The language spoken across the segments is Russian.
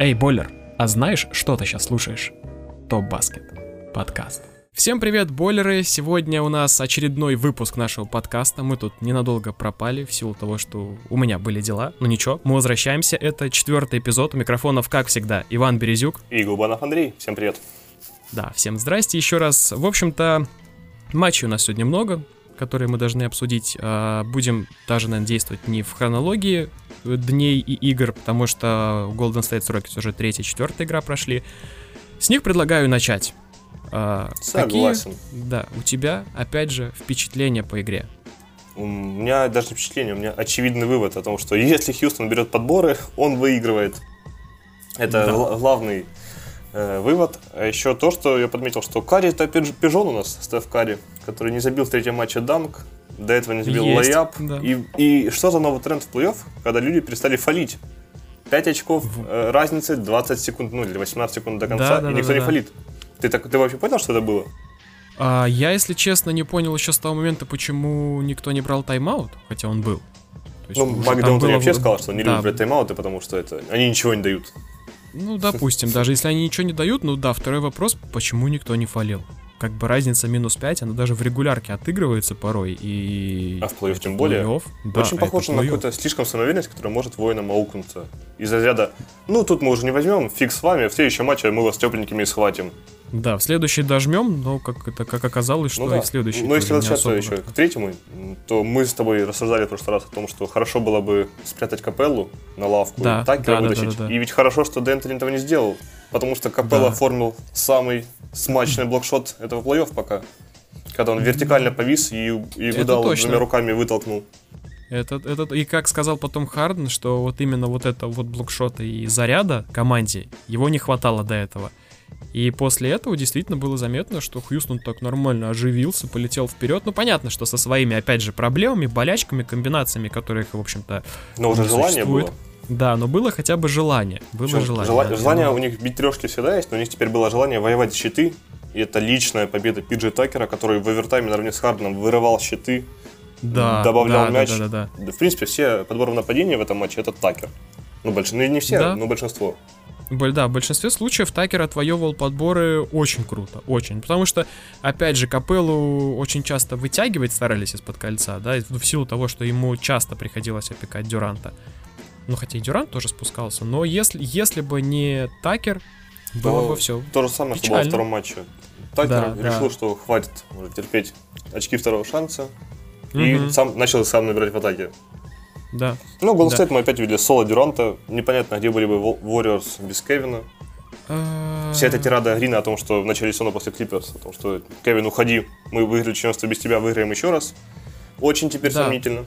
Эй, Бойлер, а знаешь, что ты сейчас слушаешь? Топ Баскет. Подкаст. Всем привет, бойлеры! Сегодня у нас очередной выпуск нашего подкаста. Мы тут ненадолго пропали в силу того, что у меня были дела. Но ничего, мы возвращаемся. Это четвертый эпизод. У микрофонов, как всегда, Иван Березюк. И Губанов Андрей. Всем привет. Да, всем здрасте еще раз. В общем-то, матчей у нас сегодня много, которые мы должны обсудить. А, будем даже, наверное, действовать не в хронологии дней и игр, потому что Golden State Rockets уже третья, четвертая игра прошли. С них предлагаю начать. А, Согласен. Какие, да, у тебя, опять же, впечатления по игре? У меня даже не впечатление, у меня очевидный вывод о том, что если Хьюстон берет подборы, он выигрывает. Это да. главный э, вывод. А еще то, что я подметил, что Карри это пижон у нас, Стеф Карри, который не забил в третьем матче данк, до этого не забил Есть, layup. Да. И, и что за новый тренд в плей-офф, когда люди перестали фалить. 5 очков э, разницы, 20 секунд, ну или 18 секунд до конца, да, и да, никто да, не да. фалит. Ты, так, ты вообще понял, что это было? А, я, если честно, не понял еще с того момента, почему никто не брал тайм-аут, хотя он был. ну, Майк Д'Антони вообще сказал, что он не да. любит брать тайм-ауты, потому что это они ничего не дают. Ну, допустим, даже если они ничего не дают, ну да, второй вопрос, почему никто не фалил? как бы разница минус 5, она даже в регулярке отыгрывается порой. И... А в плей-офф тем более. Плей да, Очень похоже на какую-то слишком самоуверенность, которая может воинам аукнуться. Из разряда, ну тут мы уже не возьмем, фиг с вами, в следующем матче мы вас тепленькими схватим. Да, в следующий дожмем, но как, это, как оказалось, что ну, да. и в следующий. Ну, если возвращаться еще к третьему, то мы с тобой рассуждали в прошлый раз о том, что хорошо было бы спрятать капеллу на лавку да, и так да, вытащить. Да, да, да. И ведь хорошо, что Дентон этого не сделал. Потому что Капелла да. оформил самый смачный блокшот этого плей-офф пока. Когда он вертикально повис и, и Гудал двумя руками вытолкнул. Это, это, и как сказал потом Харден, что вот именно вот это вот блокшота и заряда команде, его не хватало до этого. И после этого действительно было заметно, что Хьюстон так нормально оживился, полетел вперед. Ну, понятно, что со своими, опять же, проблемами, болячками, комбинациями, которых, в общем-то, Но уже желание существует. было. Да, но было хотя бы желание. Было Причем желание. Жела... Да, желание у них бить трешки всегда есть, но у них теперь было желание воевать щиты. И это личная победа Пиджи Такера, который в овертайме наравне с Харденом вырывал щиты, да, добавлял да, мяч. Да, да, да, да. В принципе, все подборы нападения в этом матче это Такер. Ну, больш... ну не все, да. но большинство. Да, в большинстве случаев Такер отвоевывал подборы очень круто, очень. Потому что, опять же, Капеллу очень часто вытягивать старались из-под кольца, да, в силу того, что ему часто приходилось опекать Дюранта. Ну, хотя и Дюрант тоже спускался. Но если, если бы не Такер, было то, бы все. То же самое, печально. что было во втором матче. Такер да, решил, да. что хватит может, терпеть очки второго шанса. Угу. И сам начал сам набирать в атаке. Да. Ну, Golden да. мы опять видели соло Дюранта. Непонятно, где были бы Warriors без Кевина. А. Вся эта тирада Грина о том, что в начале сезона после Клиперс, о том, что Кевин, уходи, мы выиграли чемпионство без тебя, выиграем еще раз. Очень теперь да. сомнительно.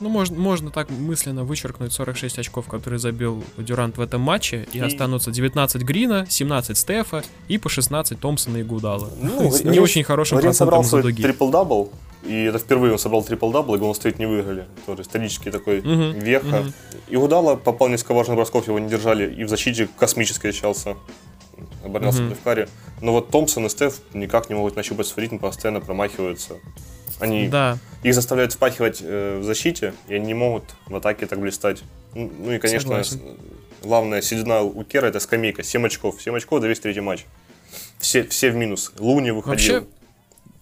Ну, можно, можно так мысленно вычеркнуть 46 очков, которые забил Дюрант в этом матче, и, и... останутся 19 Грина, 17 Стефа и по 16 Томпсона и Игудала. Ну, с не очень хорошим Грин собрал свой трипл-дабл, и это впервые он собрал трипл-дабл, и Голден Стейт не выиграли. Тоже исторический такой uh-huh, веха. Угу. Игудала попал несколько важных бросков, его не держали, и в защите космической сейчас оборонялся uh-huh. в каре. Но вот Томпсон и Стеф никак не могут нащупать свой ритм, постоянно промахиваются. Они да. их заставляют впахивать э, в защите, и они не могут в атаке так блистать. Ну, ну и, конечно, Согласен. главная седина у Кера это скамейка. 7 очков. 7 очков до весь третий матч. Все, все в минус. Луни выходил. Вообще,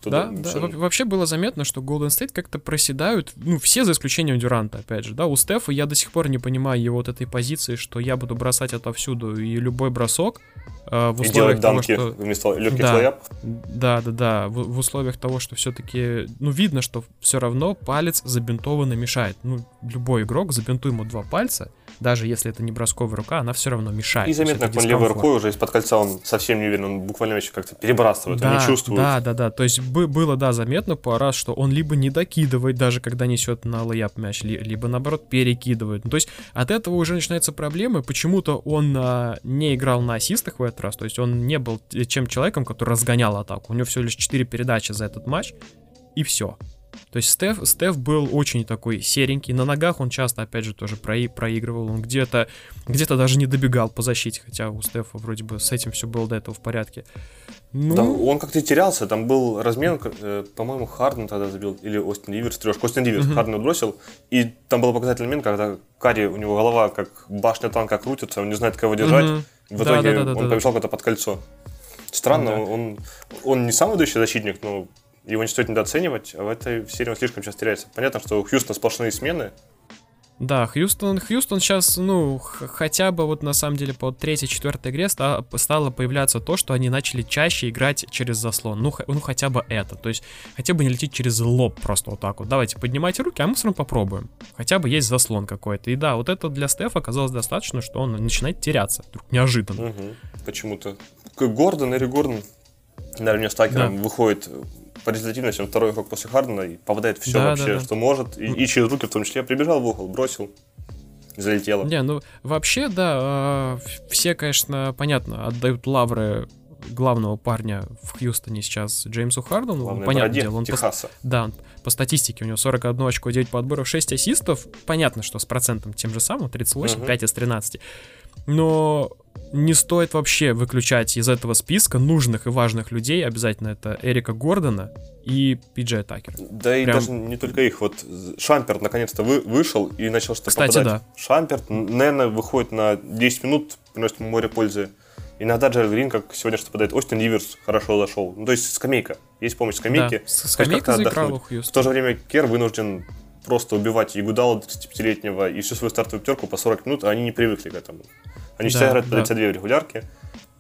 Туда, да, да. Вообще было заметно, что Golden State как-то проседают, ну, все за исключением Дюранта, опять же, да, у Стефа я до сих пор не понимаю его вот этой позиции, что я буду бросать отовсюду, и любой бросок э, в условиях и того, что... вместо легких да, лояп. Да, да, да, в, в условиях того, что все-таки, ну, видно, что все равно палец забинтованно мешает. Ну, любой игрок, забинтуй ему два пальца, даже если это не бросковая рука, она все равно мешает. И заметно, как он левой рукой уже из-под кольца, он совсем не уверен, он буквально еще как-то перебрасывает, да, он не чувствует. Да, да, да, то есть было, да, заметно по раз, что он либо не докидывает, даже когда несет на лояп мяч, либо наоборот перекидывает. Ну, то есть от этого уже начинаются проблемы, почему-то он а, не играл на ассистах в этот раз, то есть он не был чем человеком, который разгонял атаку, у него всего лишь 4 передачи за этот матч, и все. То есть Стеф, Стеф был очень такой серенький, на ногах он часто, опять же, тоже прои, проигрывал, он где-то где даже не добегал по защите, хотя у Стефа вроде бы с этим все было до этого в порядке. Ну... Да, он как-то терялся, там был размен, э, по-моему, Харден тогда забил, или Остин Ливерс, трешку, Остин Ливерс, uh-huh. Харден отбросил, и там был показательный момент, когда Карри, у него голова как башня танка крутится, он не знает, кого держать, uh-huh. в итоге да, да, да, он да, побежал да. куда-то под кольцо. Странно, да. он, он не самый идущий защитник, но его не стоит недооценивать, а в этой серии он слишком часто теряется. Понятно, что у Хьюстона сплошные смены, да, Хьюстон, Хьюстон сейчас, ну, хотя бы вот на самом деле по третьей, четвертой игре ста, стало появляться то, что они начали чаще играть через заслон. Ну, ну, хотя бы это. То есть, хотя бы не лететь через лоб просто вот так вот. Давайте, поднимайте руки, а мы все равно попробуем. Хотя бы есть заслон какой-то. И да, вот это для Стефа оказалось достаточно, что он начинает теряться. Вдруг неожиданно. Угу, почему-то. Гордон, Эри Гордон, наверное, с Такером да. выходит по результативности он второй игрок после Хардена и попадает все да, вообще, да, да. что может. И, и через руки в том числе прибежал в угол, бросил. Залетело. Не, ну вообще, да, э, все, конечно, понятно, отдают лавры главного парня в Хьюстоне сейчас Джеймсу Хардену. Главное, Понятное дело, он Техаса. По, да, по статистике у него 41 очко, 9 подборов, 6 ассистов. Понятно, что с процентом тем же самым, 38, uh-huh. 5 из 13. Но не стоит вообще выключать из этого списка нужных и важных людей. Обязательно это Эрика Гордона и Пиджей Такер. Да и Прям... даже не только их. Вот Шамперт наконец-то вы, вышел и начал что-то Кстати, попадать. да. Шамперт, наверное, выходит на 10 минут, приносит море пользы. Иногда Джерри Грин, как сегодня что попадает, Остин Ливерс хорошо зашел. Ну, то есть скамейка. Есть помощь скамейки. Да, скамейка заиграла В то же время Кер вынужден просто убивать Ягудала 35-летнего и всю свою стартовую пятерку по 40 минут, а они не привыкли к этому. Они да, всегда играют по 32 да. в регулярке,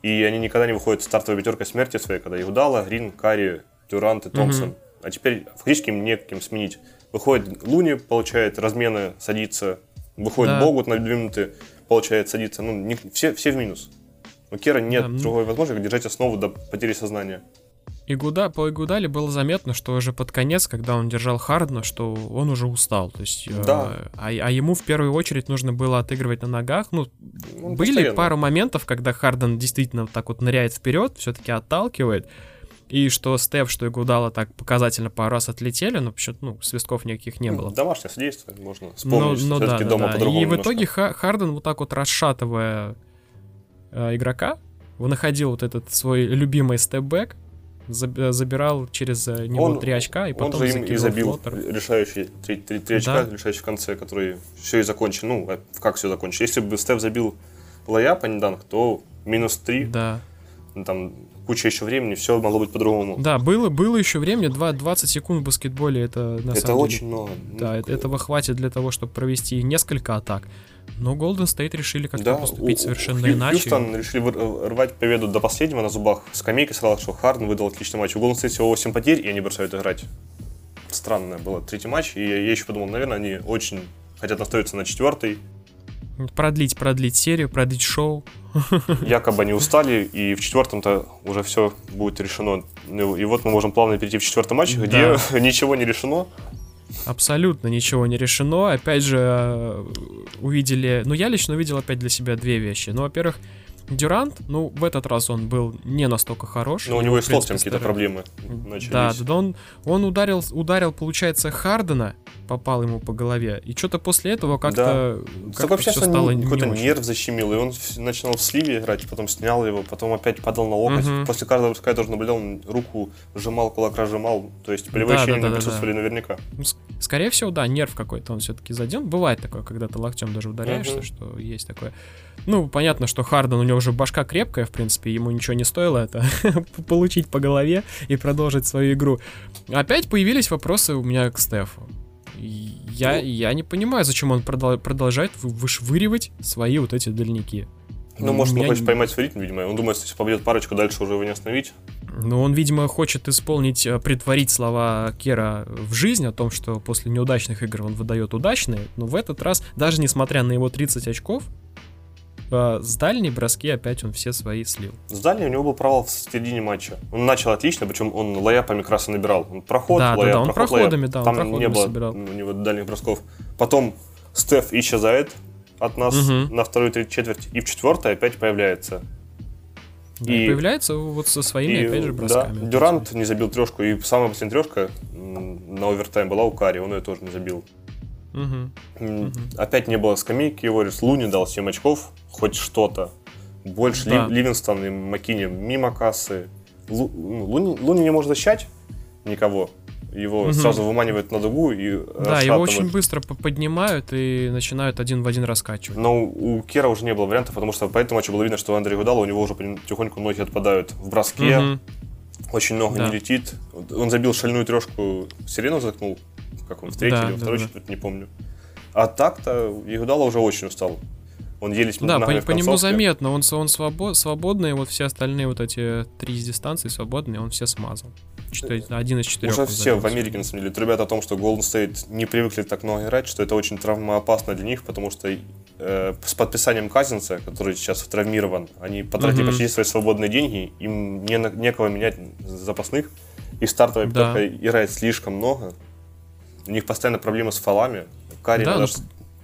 и они никогда не выходят в стартовой пятеркой смерти своей, когда Ягудала, Грин, Карри, Дюрант и Томпсон. Угу. А теперь фактически им неким сменить. Выходит Луни, получает размены, садится. Выходит да. Богут на 2 минуты, получает садиться. Ну, не, все, все в минус. У Кера нет да, ну... другой возможности держать основу до потери сознания. Игуда, по Игудале было заметно, что уже под конец, когда он держал Хардна, что он уже устал. То есть, э, да. э, а, а ему в первую очередь нужно было отыгрывать на ногах. Ну, он были постоянно. пару моментов, когда Харден действительно так вот ныряет вперед, все-таки отталкивает. И что Стеф, что Игудала так показательно пару раз отлетели, но почему ну, свистков никаких не было. Домашнее содействие можно вспомнить. Но, но да, да, дома да. И немножко. в итоге Харден вот так вот расшатывая э, игрока, находил вот этот свой любимый степбэк, забирал через э, него он, три очка и потом он же им и забил решающий три, три, три очка, да. решающий в конце, который все и закончил. Ну, э, как все закончил? Если бы Стеф забил layup, а не данк, то минус три. Да. Ну, там куча еще времени, все могло быть по-другому. Да, было, было еще времени, 2, 20 секунд в баскетболе, это на это самом очень деле, много. Да, ну, этого хватит для того, чтобы провести несколько атак. Но Голден Стейт решили как-то да, поступить у, совершенно у, иначе. Хьюстон решили рвать победу до последнего на зубах. Скамейка сказала, что Харден выдал отличный матч. У Голден Стейт всего 8 потерь, и они бросают играть. Странное было третий матч, и я, я еще подумал, наверное, они очень хотят настроиться на четвертый. Продлить, продлить серию, продлить шоу. Якобы они устали, и в четвертом-то уже все будет решено. Ну, и вот мы можем плавно перейти в четвертый матч, да. где ничего не решено. Абсолютно ничего не решено. Опять же, э, увидели... Ну, я лично увидел опять для себя две вещи. Ну, во-первых, Дюрант, ну, в этот раз он был не настолько хорош. Но у него и с какие-то проблемы начались. Да, да, он, он ударил, ударил, получается, Хардена, попал ему по голове, и что-то после этого как-то да. как вообще все стало какой-то нерв защемил, и он начинал в сливе играть, потом снял его, потом опять падал на локоть. Угу. После каждого броска я тоже наблюдал, он руку сжимал, кулак разжимал, то есть болевые да, ощущения да, да, присутствовали да. наверняка. Ну, скорее всего, да, нерв какой-то он все-таки задел. Бывает такое, когда ты локтем даже ударяешься, угу. что есть такое. Ну, понятно, что Харден, у него уже башка крепкая, в принципе, ему ничего не стоило это получить по голове и продолжить свою игру. Опять появились вопросы у меня к Стефу. Я, ну, я не понимаю, зачем он продол- продолжает вышвыривать свои вот эти дальники. Ну, может, он хочет поймать свой ритм, видимо. Он думает, что если побьет парочку, дальше уже его не остановить. Ну, он, видимо, хочет исполнить, э, притворить слова Кера в жизнь о том, что после неудачных игр он выдает удачные. Но в этот раз, даже несмотря на его 30 очков, э, с дальней броски опять он все свои слил. С дальней у него был провал в середине матча. Он начал отлично, причем он лаяпами как раз и набирал. Он проход, да, лаяп, да, да, он проход, проходами, лаяп. да, он Там проходами не было собирал. у него дальних бросков. Потом Стеф исчезает от нас угу. на вторую третью четверть, и в четвертой опять появляется. Да, и, появляется вот со своими, и, опять же, бросками. Да, Дюрант не забил трешку, и самая последняя трешка на овертайм была у Кари, он ее тоже не забил. Угу. Опять не было скамейки, его Луни дал 7 очков, хоть что-то. Больше да. Ливинстон и Макини мимо кассы. Лу, ну, Луни, Луни не может защищать никого. Его угу. сразу выманивают на дугу и Да, его очень быстро поднимают и начинают один в один раскачивать. Но у Кера уже не было вариантов, потому что по этому матчу было видно, что у Андрея Гудала у него уже потихоньку ноги отпадают в броске. Угу. Очень много да. не летит. Он забил шальную трешку, сирену заткнул. Как он, в третий да, или во второй да. четверть, не помню. А так-то Игудала уже очень устал. Он еле Да, по, по нему заметно, он, он свобод, свободный, вот все остальные вот эти три дистанции свободные, он все смазал. Четыре, один из четырех. Уже все в Америке, на самом деле, трубят о том, что Golden State не привыкли так много играть, что это очень травмоопасно для них, потому что э, с подписанием Казинца, который сейчас травмирован, они потратили mm-hmm. почти свои свободные деньги, им не, некого менять запасных, и стартовая да. играет слишком много. У них постоянно проблемы с фалами. Карри да, даже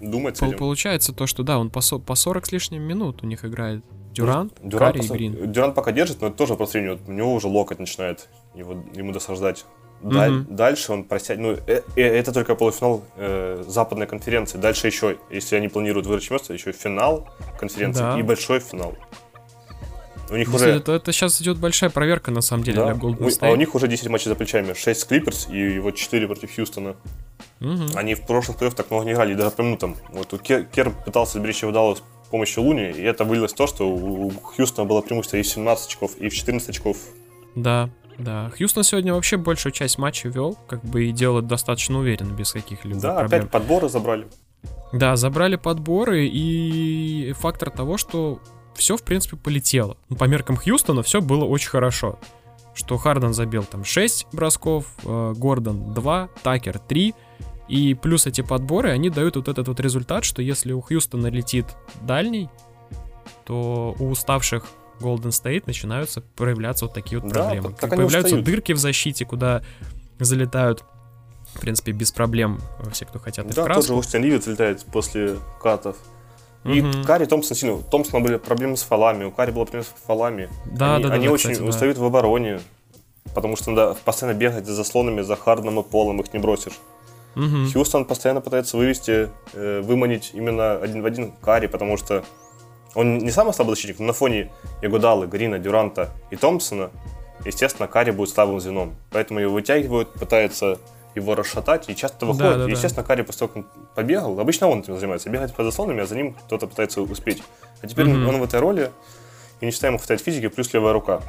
думать с этим. Получается то, что да, он по, по 40 с лишним минут у них играет. Дюрант, Дюрант, Карри и Грин. Дюрант пока держит, но это тоже по сравнению. У него уже локоть начинает его, ему досаждать. Даль, mm-hmm. Дальше он просядет. Ну, э, э, это только полуфинал э, западной конференции. Дальше еще, если они планируют выручить место, еще финал конференции да. и большой финал. У них Если уже... это, это сейчас идет большая проверка, на самом деле, да. для Golden State. А у них уже 10 матчей за плечами. 6 с Клиперс и вот 4 против Хьюстона. Угу. Они в прошлых плей так много не играли, даже по минутам. Вот Кер, Кер пытался сберечь его удалось с помощью Луни, и это вылилось в то, что у Хьюстона было преимущество и в 17 очков, и в 14 очков. Да, да. Хьюстон сегодня вообще большую часть матча вел, как бы и делает достаточно уверенно, без каких-либо да, проблем. опять подборы забрали. Да, забрали подборы, и фактор того, что все, в принципе, полетело. Ну, по меркам Хьюстона все было очень хорошо. Что Харден забил там 6 бросков, э, Гордон 2, Такер 3. И плюс эти подборы, они дают вот этот вот результат, что если у Хьюстона летит дальний, то у уставших Golden State начинаются проявляться вот такие вот проблемы. Да, так, так Появляются дырки в защите, куда залетают, в принципе, без проблем все, кто хотят да, тоже Остин Ливит залетает после катов. И угу. Карри Томпсон сильно. У Томпсона были проблемы с фалами, у Карри было проблемы с фалами. Да, они, да, да. Они да, очень кстати, устают да. в обороне, потому что надо постоянно бегать за заслонами, за Хардом и Полом, их не бросишь. Угу. Хьюстон постоянно пытается вывести, э, выманить именно один в один Карри, потому что он не самый слабый защитник, но на фоне Ягудалы, Грина, Дюранта и Томпсона, естественно, Карри будет слабым звеном. Поэтому его вытягивают, пытаются его расшатать, и часто выходит. Да, да, Естественно, Карри после того, как он побегал, обычно он этим занимается, бегает по заслонами, а за ним кто-то пытается успеть. А теперь mm-hmm. он в этой роли, и не считаем, хватает физики, плюс левая рука.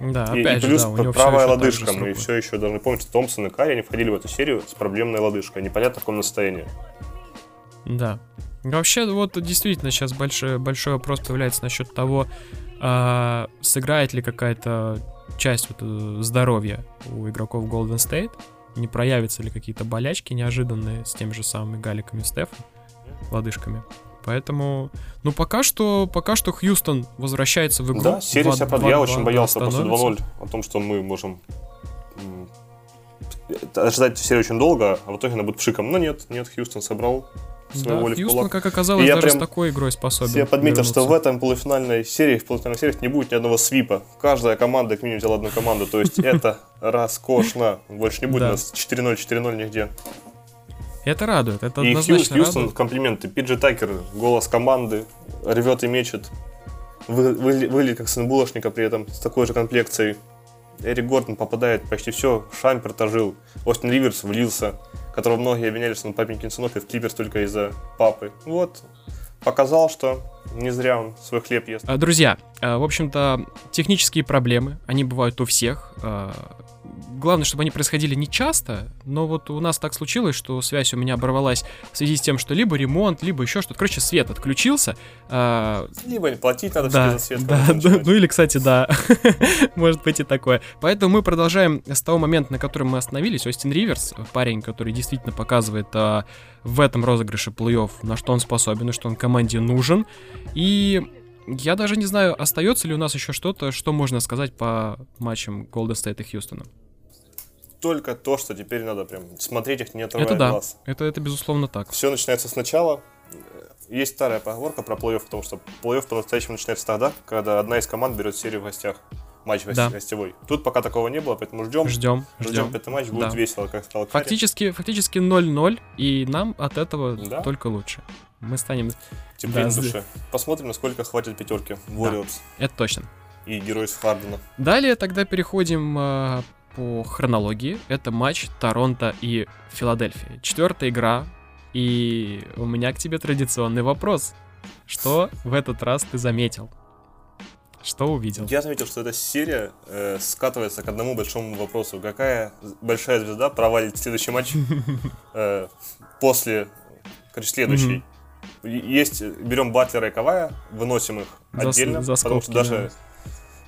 Да, и, опять и плюс же, да, правая лодыжка. Мы все еще должны помнить, что Томпсон и Карри они входили в эту серию с проблемной лодыжкой. Непонятно в каком состоянии. Да. Вообще, вот действительно сейчас большой, большой вопрос появляется насчет того, а, сыграет ли какая-то часть вот, э, здоровья у игроков Golden State не проявятся ли какие-то болячки неожиданные с теми же самыми галиками Стефа, лодыжками. Поэтому, ну пока что, пока что Хьюстон возвращается в игру. Да, серия себя под... Я очень боялся после 2-0 о том, что мы можем ожидать серию очень долго, а в итоге она будет пшиком. Но нет, нет, Хьюстон собрал да, воли Хьюстон, как оказалось, я даже прям с такой игрой способен. Я подметил, вернуться. что в этом полуфинальной серии, в полуфинальной серии не будет ни одного свипа. Каждая команда, как минимум, взяла одну команду. То есть это роскошно. Больше не будет у нас 4-0, 4-0 нигде. Это радует, это и однозначно Хьюстон, радует. комплименты. Пиджи Такер, голос команды, ревет и мечет. Вы, вы, выглядит как сын булочника при этом, с такой же комплекцией. Эрик Гордон попадает почти все, Шампер ожил, Остин Риверс влился которого многие обвиняли, что он папенькин сынок и в Клиперс только из-за папы. Вот, показал, что не зря он свой хлеб ест. А, друзья, а, в общем-то, технические проблемы, они бывают у всех. Главное, чтобы они происходили не часто, но вот у нас так случилось, что связь у меня оборвалась в связи с тем, что либо ремонт, либо еще что-то. Короче, свет отключился. А... Либо платить надо да, за свет. Да, да, ну или, кстати, да, может быть и такое. Поэтому мы продолжаем с того момента, на котором мы остановились. Остин Риверс, парень, который действительно показывает а, в этом розыгрыше плей-офф, на что он способен и что он команде нужен. И я даже не знаю, остается ли у нас еще что-то, что можно сказать по матчам Golden State и Хьюстона только то, что теперь надо прям смотреть их, не отрывая это да, глаз. Это, это безусловно так. Все начинается сначала. есть старая поговорка про плей-офф, потому что плей-офф по-настоящему начинается тогда, когда одна из команд берет серию в гостях. Матч да. гостевой. Тут пока такого не было, поэтому ждем. Ждем. Ждем пятый матч, будет да. весело, как сказал Фактически, фактически 0-0, и нам от этого да. только лучше. Мы станем... Теплее да, на душе. Посмотрим, насколько хватит пятерки Warriors. Да, это точно. И герой с Хардена. Далее тогда переходим э, по хронологии. Это матч Торонто и Филадельфия. Четвертая игра и у меня к тебе традиционный вопрос. Что в этот раз ты заметил? Что увидел? Я заметил, что эта серия э, скатывается к одному большому вопросу. Какая большая звезда провалит следующий матч э, после, короче, следующий? Есть, берем Батлера и Кавая, выносим их отдельно, потому что даже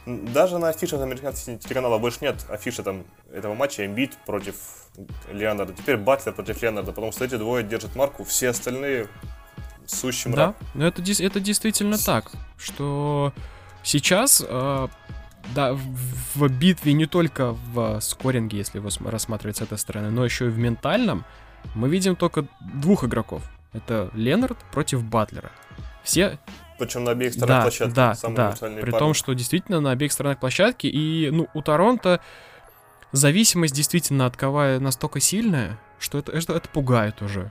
даже на афишах американских телеканалов больше нет афиши там этого матча Эмбит против Леонарда. Теперь Батлер против Леонарда, потому что эти двое держат марку, все остальные сущим Да, но это, это действительно так, что сейчас э, да, в, в битве не только в скоринге, если его рассматривать с этой стороны, но еще и в ментальном, мы видим только двух игроков. Это Ленард против Батлера. Все причем на обеих сторонах да, площадки. Да, да. При пары. том, что действительно на обеих сторонах площадки. И ну, у Торонто зависимость действительно от Кавая настолько сильная, что это, это, это пугает уже.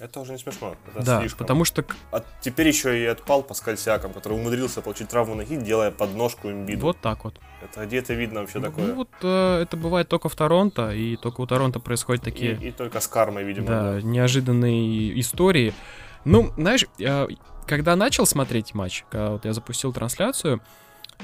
Это уже не смешно. Это да, слишком. потому что... А теперь еще и отпал Паскаль Сиаком, который умудрился получить травму ноги, делая подножку имбиду. Вот так вот. Это где это видно вообще ну, такое? Ну вот э, это бывает только в Торонто, и только у Торонто происходят такие... И, и только с кармой, видимо. Да, да, неожиданные истории. Ну, знаешь, я, когда начал смотреть матч, когда вот я запустил трансляцию,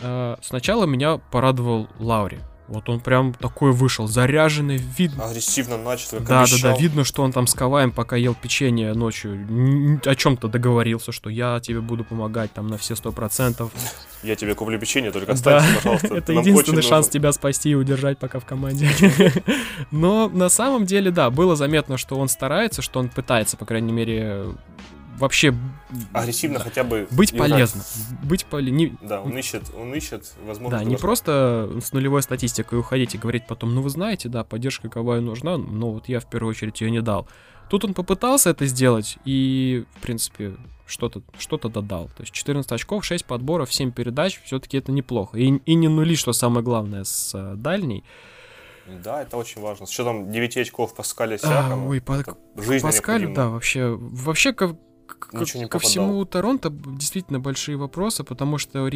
э, сначала меня порадовал Лаури. Вот он прям такой вышел, заряженный, видно. Агрессивно начал, как Да, обещал. да, да, видно, что он там с Каваем, пока ел печенье ночью, о чем-то договорился, что я тебе буду помогать там на все сто процентов. Я тебе куплю печенье, только останься, да. пожалуйста. Это единственный шанс тебя спасти и удержать пока в команде. Но на самом деле, да, было заметно, что он старается, что он пытается, по крайней мере, вообще агрессивно да, хотя бы быть полезным, быть полезным. Да, он ищет, он ищет, возможно. Да, не просто с нулевой статистикой уходить и говорить потом, ну вы знаете, да, поддержка Каваю нужна, но вот я в первую очередь ее не дал. Тут он попытался это сделать и, в принципе, что-то что додал. То есть 14 очков, 6 подборов, 7 передач, все-таки это неплохо. И, и не нули, что самое главное, с э, дальней. Да, это очень важно. С учетом 9 очков Паскаля Сиакома. А, ой, по, Паскаль, да, вообще, вообще к, не ко всему Торонто действительно большие вопросы, потому что...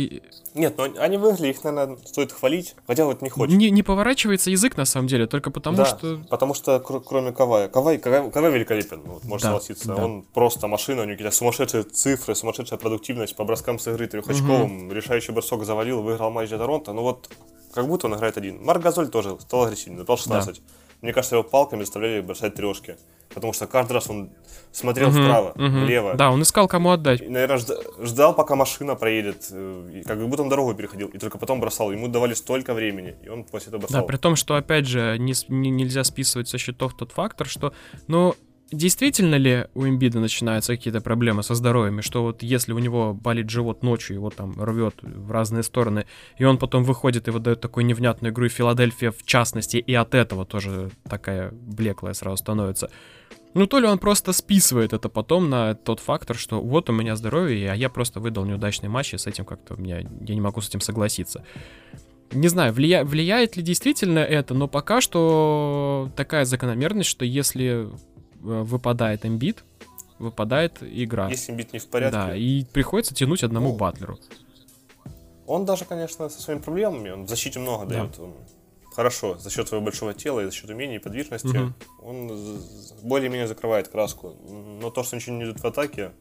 Нет, ну они выиграли, их, наверное, стоит хвалить, хотя вот не хочет. Не, не поворачивается язык, на самом деле, только потому да, что... потому что кр- кроме Кавая, Кавай, Кавай, Кавай великолепен, вот, можно да, согласиться. Да. Он просто машина, у него какие-то сумасшедшие цифры, сумасшедшая продуктивность по броскам с игры трехочковым, угу. решающий бросок завалил, выиграл матч для Торонто, ну вот как будто он играет один. Марк Газоль тоже стал агрессивным, дал 16. Да. Мне кажется, его палками заставляли бросать трешки. Потому что каждый раз он смотрел угу, вправо, угу. влево. Да, он искал, кому отдать. И, наверное, ждал, пока машина проедет. Э, как будто он дорогу переходил. И только потом бросал. Ему давали столько времени. И он после этого бросал. Да, при том, что, опять же, не, не, нельзя списывать со счетов тот фактор, что, ну, действительно ли у Эмбида начинаются какие-то проблемы со здоровьем, что вот если у него болит живот ночью, его там рвет в разные стороны, и он потом выходит и выдает такую невнятную игру, и Филадельфия в частности, и от этого тоже такая блеклая сразу становится. Ну, то ли он просто списывает это потом на тот фактор, что вот у меня здоровье, а я просто выдал неудачный матч, и с этим как-то у меня, я не могу с этим согласиться. Не знаю, влия... влияет ли действительно это, но пока что такая закономерность, что если выпадает имбит, выпадает игра. Если имбит не в порядке. Да, и приходится тянуть одному ну, батлеру. Он даже, конечно, со своими проблемами, он в защите много да. дает. Он хорошо, за счет своего большого тела и за счет умений и подвижности, угу. он более-менее закрывает краску. Но то, что ничего не идет в атаке,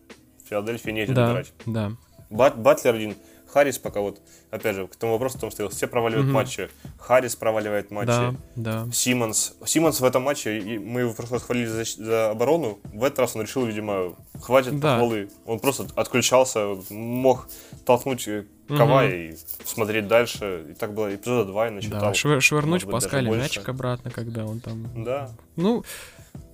в Филадельфии не да, добирать. Да. Бат, Батлер один Харрис пока вот, опять же, к тому вопросу, том, что все проваливают угу. матчи. Харрис проваливает матчи. Да, да. Симмонс. Симмонс в этом матче, и мы его раз хвалили за, за оборону, в этот раз он решил, видимо, хватит да. похвалы. Он просто отключался, мог толкнуть Кавай угу. и смотреть дальше. И так было эпизода 2 и начитал. Да, швыр швырнуть быть, Паскале мячик обратно, когда он там... Да. Ну...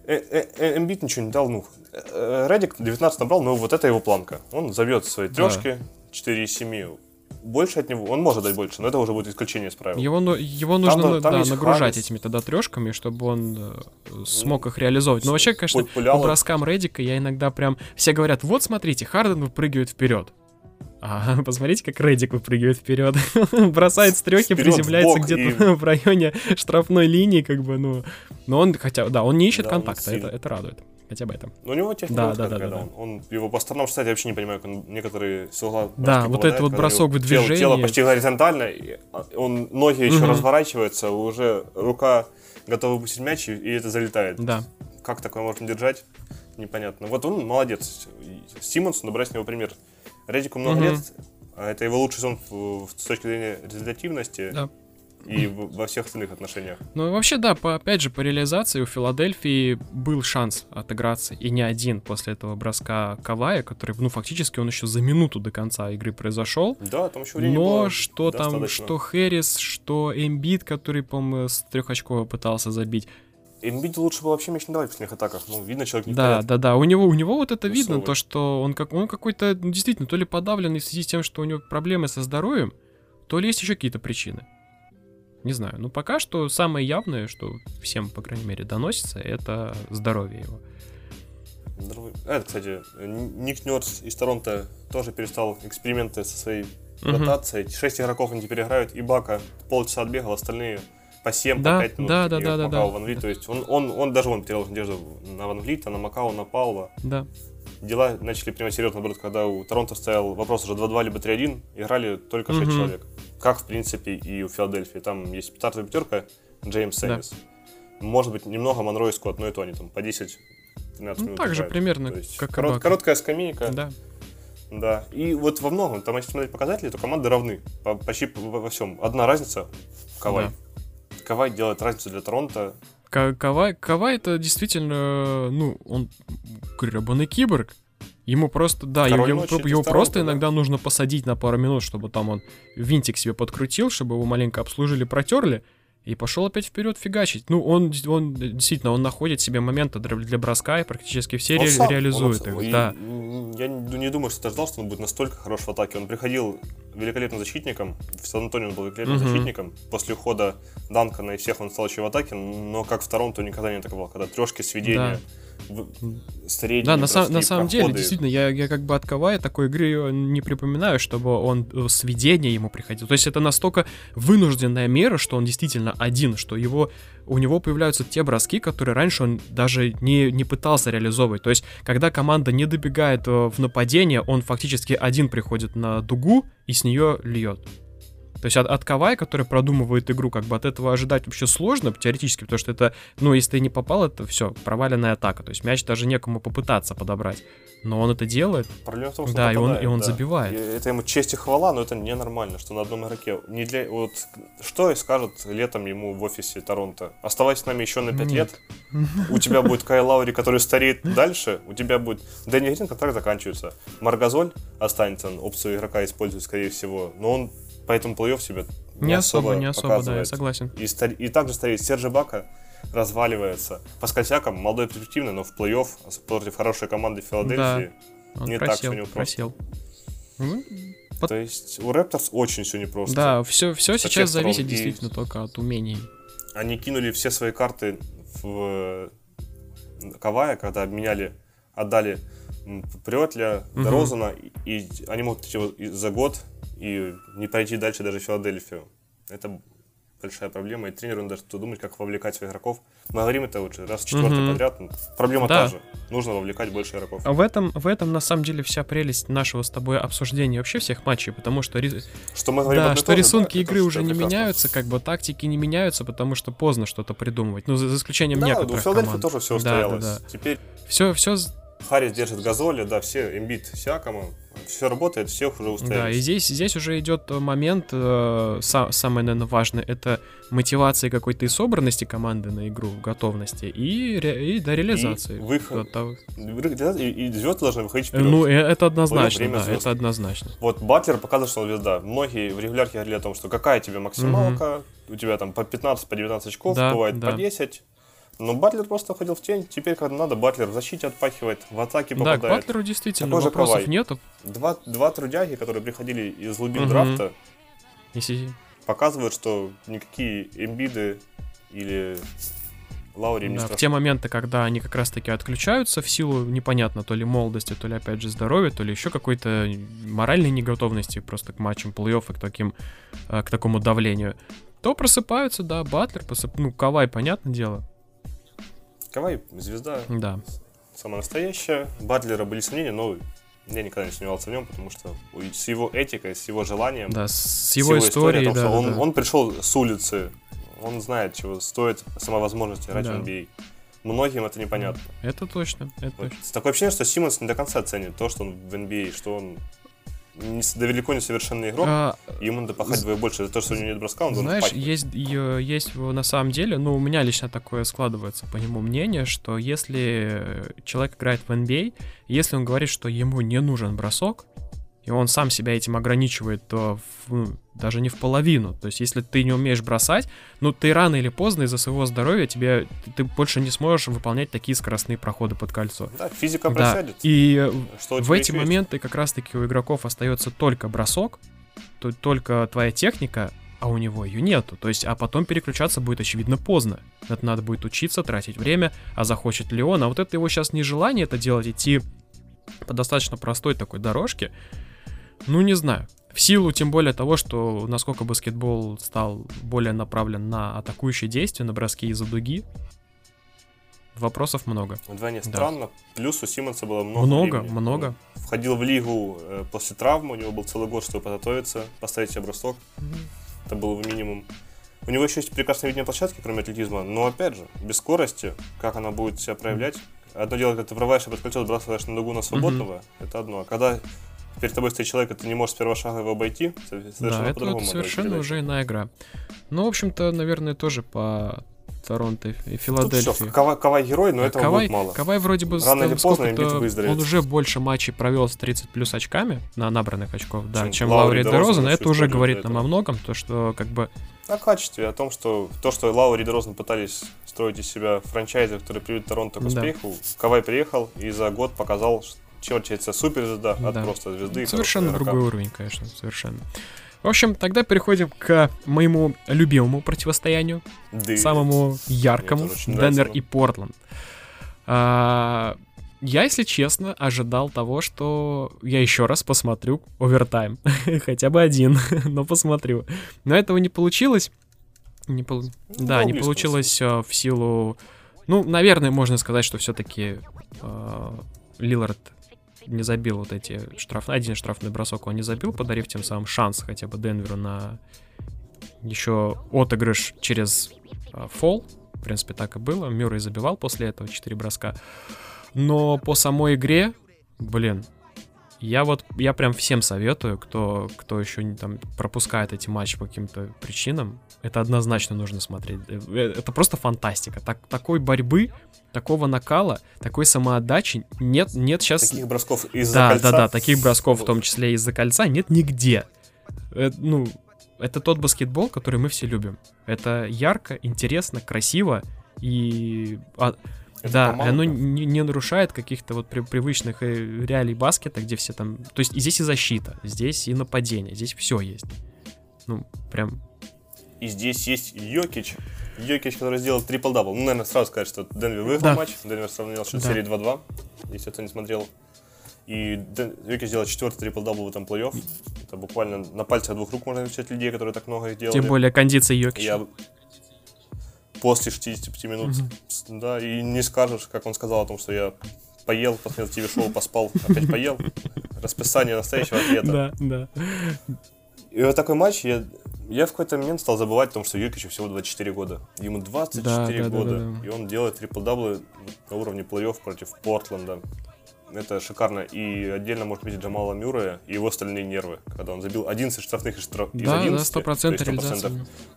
Э, э, э, Эмбит ничего не дал, ну, Редик 19 набрал, но вот это его планка. Он забьет свои трешки, да. 4 из 7 больше от него, он может дать больше, но это уже будет исключение из правил. Его, ну, его нужно там, там да, нагружать этими тогда трешками, чтобы он э, смог их реализовывать. Но вообще, конечно, по броскам Редика я иногда прям... Все говорят, вот смотрите, Харден выпрыгивает вперед. А, посмотрите, как Редик выпрыгивает вперед. Бросает стрелки, приземляется где-то и... в районе штрафной линии, как бы, ну. Но он, хотя, да, он не ищет да, контакта, это, это радует. Хотя бы это. Но у него техника, да, да, да, да, Он, он его по сторонам, кстати, я вообще не понимаю, как он некоторые с угла Да, вот этот вот бросок в движении. Тело, тело почти горизонтально, а, он ноги еще угу. разворачиваются, уже рука готова выпустить мяч, и это залетает. Да. Как такое можно держать? Непонятно. Вот он молодец. Симмонс, набрать с него пример. Редику много угу. лет, а это его лучший в, с точки зрения результативности. Да и во всех остальных отношениях. Ну, вообще, да, по, опять же, по реализации у Филадельфии был шанс отыграться, и не один после этого броска Кавая, который, ну, фактически он еще за минуту до конца игры произошел. Да, там еще времени Но было что достаточно. там, что Хэрис, что Эмбит, который, по-моему, с трехочкового пытался забить, Эмбит лучше было вообще мяч не давать в последних атаках. Ну, видно, человек не Да, да, да. У него, у него вот это Высовый. видно, то, что он, как, он какой-то, ну, действительно, то ли подавленный в связи с тем, что у него проблемы со здоровьем, то ли есть еще какие-то причины. Не знаю. Но пока что самое явное, что всем, по крайней мере, доносится, это здоровье его. Это, кстати, Ник Нёрс из Торонто тоже перестал эксперименты со своей ротацией. Шесть игроков они теперь играют, и Бака полчаса отбегал, остальные по 7, да, по 5 минут. Да, да, да, да, да. Ван Влит. То есть он, он, он даже он потерял надежду на Ван Влита, на Макао, на Паула. Да. Дела начали принимать серьезный оборот, когда у Торонто стоял вопрос уже 2-2 либо 3-1, играли только 6 угу. человек. Как, в принципе, и у Филадельфии. Там есть стартовая пятерка, Джеймс Сэмис. Да. Может быть, немного Монро и Скотт, но и то они там по 10 13 ну, минут. Так же примерно, как корот, Короткая скамейка. Да. Да. И вот во многом, там, если смотреть показатели, то команды равны. По, почти во всем. Одна разница Кавай. Да. Кавай делает разницу для Торонто. Кавай, Кавай это действительно, ну, он гребаный киборг. Ему просто, да, ему, его, его просто да? иногда нужно посадить на пару минут, чтобы там он винтик себе подкрутил, чтобы его маленько обслужили, протерли, и пошел опять вперед фигачить. Ну, он, он действительно, он находит себе моменты для, броска и практически все ре, сам, реализует он, их. И, да. Я не, думаю, что ты ждал, что он будет настолько хорош в атаке. Он приходил великолепным защитником, в Сан-Антонио он был великолепным uh-huh. защитником. После ухода Данкана и всех он стал еще в атаке, но как в Торонто никогда не атаковал, когда трешки, сведения. Да средние Да, на, сам, на самом деле, действительно, я, я как бы от Кавая такой игры не припоминаю, чтобы он э, сведение ему приходил. То есть это настолько вынужденная мера, что он действительно один, что его, у него появляются те броски, которые раньше он даже не, не пытался реализовывать. То есть, когда команда не добегает э, в нападение, он фактически один приходит на дугу и с нее льет. То есть от, от Кавай, который продумывает игру, как бы от этого ожидать вообще сложно, теоретически, потому что это, ну, если ты не попал, это все, проваленная атака. То есть мяч даже некому попытаться подобрать. Но он это делает. Проблема в том, что да, и он, и он да. забивает. И это ему честь и хвала, но это ненормально, что на одном игроке. Не для, вот, что и скажут летом ему в офисе Торонто? Оставайся с нами еще на 5 лет. У тебя будет Кай Лаури, который стареет дальше. У тебя будет Дэнни Грин, контракт заканчивается. Маргазоль останется, опцию игрока использует, скорее всего. Но он поэтому плей-офф себя не, не особо, особо, не особо, да, я согласен. И, и также стоит Сержи Бака, разваливается. По скользякам молодой перспективный, но в плей-офф против хорошей команды Филадельфии да, не просел, так все непросто. Просел. Ну, То есть у Рэпторс очень все непросто. Да, все, все сейчас зависит действительно только от умений. Они кинули все свои карты в Кавая, когда обменяли, отдали Прётля, угу. Розана, и они могут за год и не пройти дальше даже Филадельфию. Это большая проблема, и тренеру надо что думать, как вовлекать своих игроков. Мы говорим это уже раз четвертый mm-hmm. подряд. Проблема да. та же. Нужно вовлекать больше игроков. А в этом, в этом на самом деле вся прелесть нашего с тобой обсуждения вообще всех матчей, потому что, что, мы говорим да, что рисунки да, игры уже не прекрасно. меняются, как бы тактики не меняются, потому что поздно что-то придумывать. Ну, за, за исключением да, некоторых у Филадельфии тоже все устоялось. Да, да, да. Теперь... Все, все Харрис держит Газоли, да, все, имбит всякому, все работает, всех уже устроились. Да, и здесь, здесь уже идет момент, э, сам, самое, наверное, важное, это мотивация какой-то и собранности команды на игру, готовности, и, и до реализации. И выход. До и, и звезды должны выходить вперед. Ну, э, это однозначно, да, звезд. это однозначно. Вот Батлер показывает, что он звезда. Многие в регулярке говорили о том, что какая тебе максималка, угу. у тебя там по 15, по 19 очков, да, бывает да. по 10, Но Батлер просто ходил в тень. Теперь, когда надо, Батлер в защите отпахивает, в атаке попадает. Да, к Батлеру действительно Такой вопросов Кавай. нету. Два, два трудяги, которые приходили из глубин угу. драфта, Если... показывают, что никакие эмбиды или Лаури да, в те моменты, когда они как раз-таки отключаются в силу непонятно то ли молодости, то ли опять же здоровья, то ли еще какой-то моральной неготовности просто к матчам плей-офф и к, таким, э, к такому давлению, то просыпаются, да, Батлер, просып... ну, Кавай, понятное дело. Кавай звезда. Да. Самая настоящая. Батлера были сомнения, но я никогда не сомневался в нем, потому что с его этикой, с его желанием, да, с его, с его историей, историей том, да, он, да. он пришел с улицы, он знает, чего стоит сама возможность играть да. в NBA. Многим это непонятно. Это точно, это вот. точно. Такое ощущение, что Симмонс не до конца ценит то, что он в NBA, что он не, далеко не совершенный игрок, а, ему надо пахать вдвое больше. За то, что у него нет броска, он Знаешь, есть, есть на самом деле, ну, у меня лично такое складывается по нему мнение, что если человек играет в NBA, если он говорит, что ему не нужен бросок, и он сам себя этим ограничивает, то в, ну, даже не в половину. То есть, если ты не умеешь бросать, ну, ты рано или поздно из-за своего здоровья тебе ты больше не сможешь выполнять такие скоростные проходы под кольцо. Да, физика да. просядет. И Что в эти моменты как раз-таки у игроков остается только бросок, то, только твоя техника, а у него ее нету. То есть, а потом переключаться будет, очевидно, поздно. Это надо будет учиться, тратить время, а захочет ли он. А вот это его сейчас нежелание это делать, идти по достаточно простой такой дорожке, ну, не знаю. В силу, тем более того, что насколько баскетбол стал более направлен на атакующие действия, на броски из-за дуги, вопросов много. Вдвойне да. странно. Плюс у Симмонса было много Много, времени. много. Он входил в лигу э, после травмы, у него был целый год, чтобы подготовиться, поставить себе бросок. Mm-hmm. Это было минимум. У него еще есть прекрасное видение площадки, кроме атлетизма, но опять же, без скорости, как она будет себя проявлять. Одно дело, когда ты врываешься под кольцо, сбрасываешь на дугу на свободного, mm-hmm. это одно. А когда перед тобой стоит человек, и ты не можешь с первого шага его обойти, совершенно да, это, это совершенно уже иная игра. Ну, в общем-то, наверное, тоже по Торонто и Филадельфии. Тут все, Кавай, Кавай герой, но этого Кавай, будет мало. Кавай вроде бы Рано или поздно Он уже больше матчей провел с 30 плюс очками на набранных очков, да, чем, чем Лаури Дерозен. Это уже говорит нам о многом, то что как бы... О качестве, о том, что то, что Лаури Дерозен пытались строить из себя франчайзы, которые приведут Торонто к успеху, да. Кавай приехал и за год показал, чем отличается суперзвезда да. от просто звезды. Совершенно другой уровень, конечно, совершенно. В общем, тогда переходим к моему любимому противостоянию, да. самому яркому, Денвер и Портленд. А, я, если честно, ожидал того, что я еще раз посмотрю овертайм. Хотя бы один, но посмотрю. Но этого не получилось. Не пол... ну, да, не получилось uh, в силу... Ну, наверное, можно сказать, что все-таки uh, Лилард не забил вот эти штрафные, один штрафный бросок он не забил, подарив тем самым шанс хотя бы Денверу на еще отыгрыш через э, фол. В принципе, так и было. Мюррей забивал после этого 4 броска. Но по самой игре, блин, я вот, я прям всем советую, кто, кто еще не, там пропускает эти матчи по каким-то причинам, это однозначно нужно смотреть. Э, э, это просто фантастика. Так, такой борьбы, такого накала, такой самоотдачи нет, нет сейчас... Таких бросков из-за да, кольца. Да, да, таких бросков, в том числе из-за кольца, нет нигде. Это, ну, это тот баскетбол, который мы все любим. Это ярко, интересно, красиво и... Да, команда. оно не, не нарушает каких-то вот при, привычных э, реалий баскета, где все там... То есть и здесь и защита, здесь и нападение, здесь все есть. Ну, прям... И здесь есть Йокич. Йокич, который сделал трипл-дабл. Ну, наверное, сразу сказать, что Денвер выиграл да. матч. Денвер сравнял счет да. серии 2-2, если кто не смотрел. И Ден... Йокич сделал четвертый трипл-дабл в этом плей-офф. Это буквально на пальцах двух рук можно встречать людей, которые так много их делали. Тем более кондиция Йокича. Я после 65 минут. Mm-hmm. Да, и не скажешь, как он сказал о том, что я поел, посмотрел ТВ-шоу, поспал, опять поел. Расписание настоящего атлета. Да, да. И вот такой матч, я, я в какой-то момент стал забывать о том, что Юркичу всего 24 года. Ему 24 да, года, да, да, да. и он делает трипл-даблы на уровне плей-офф против Портленда. Это шикарно. И отдельно можно видеть Джамала Мюррея и его остальные нервы, когда он забил 11 штрафных из, штраф... да, 11. Да, 100%, 100%. реализация.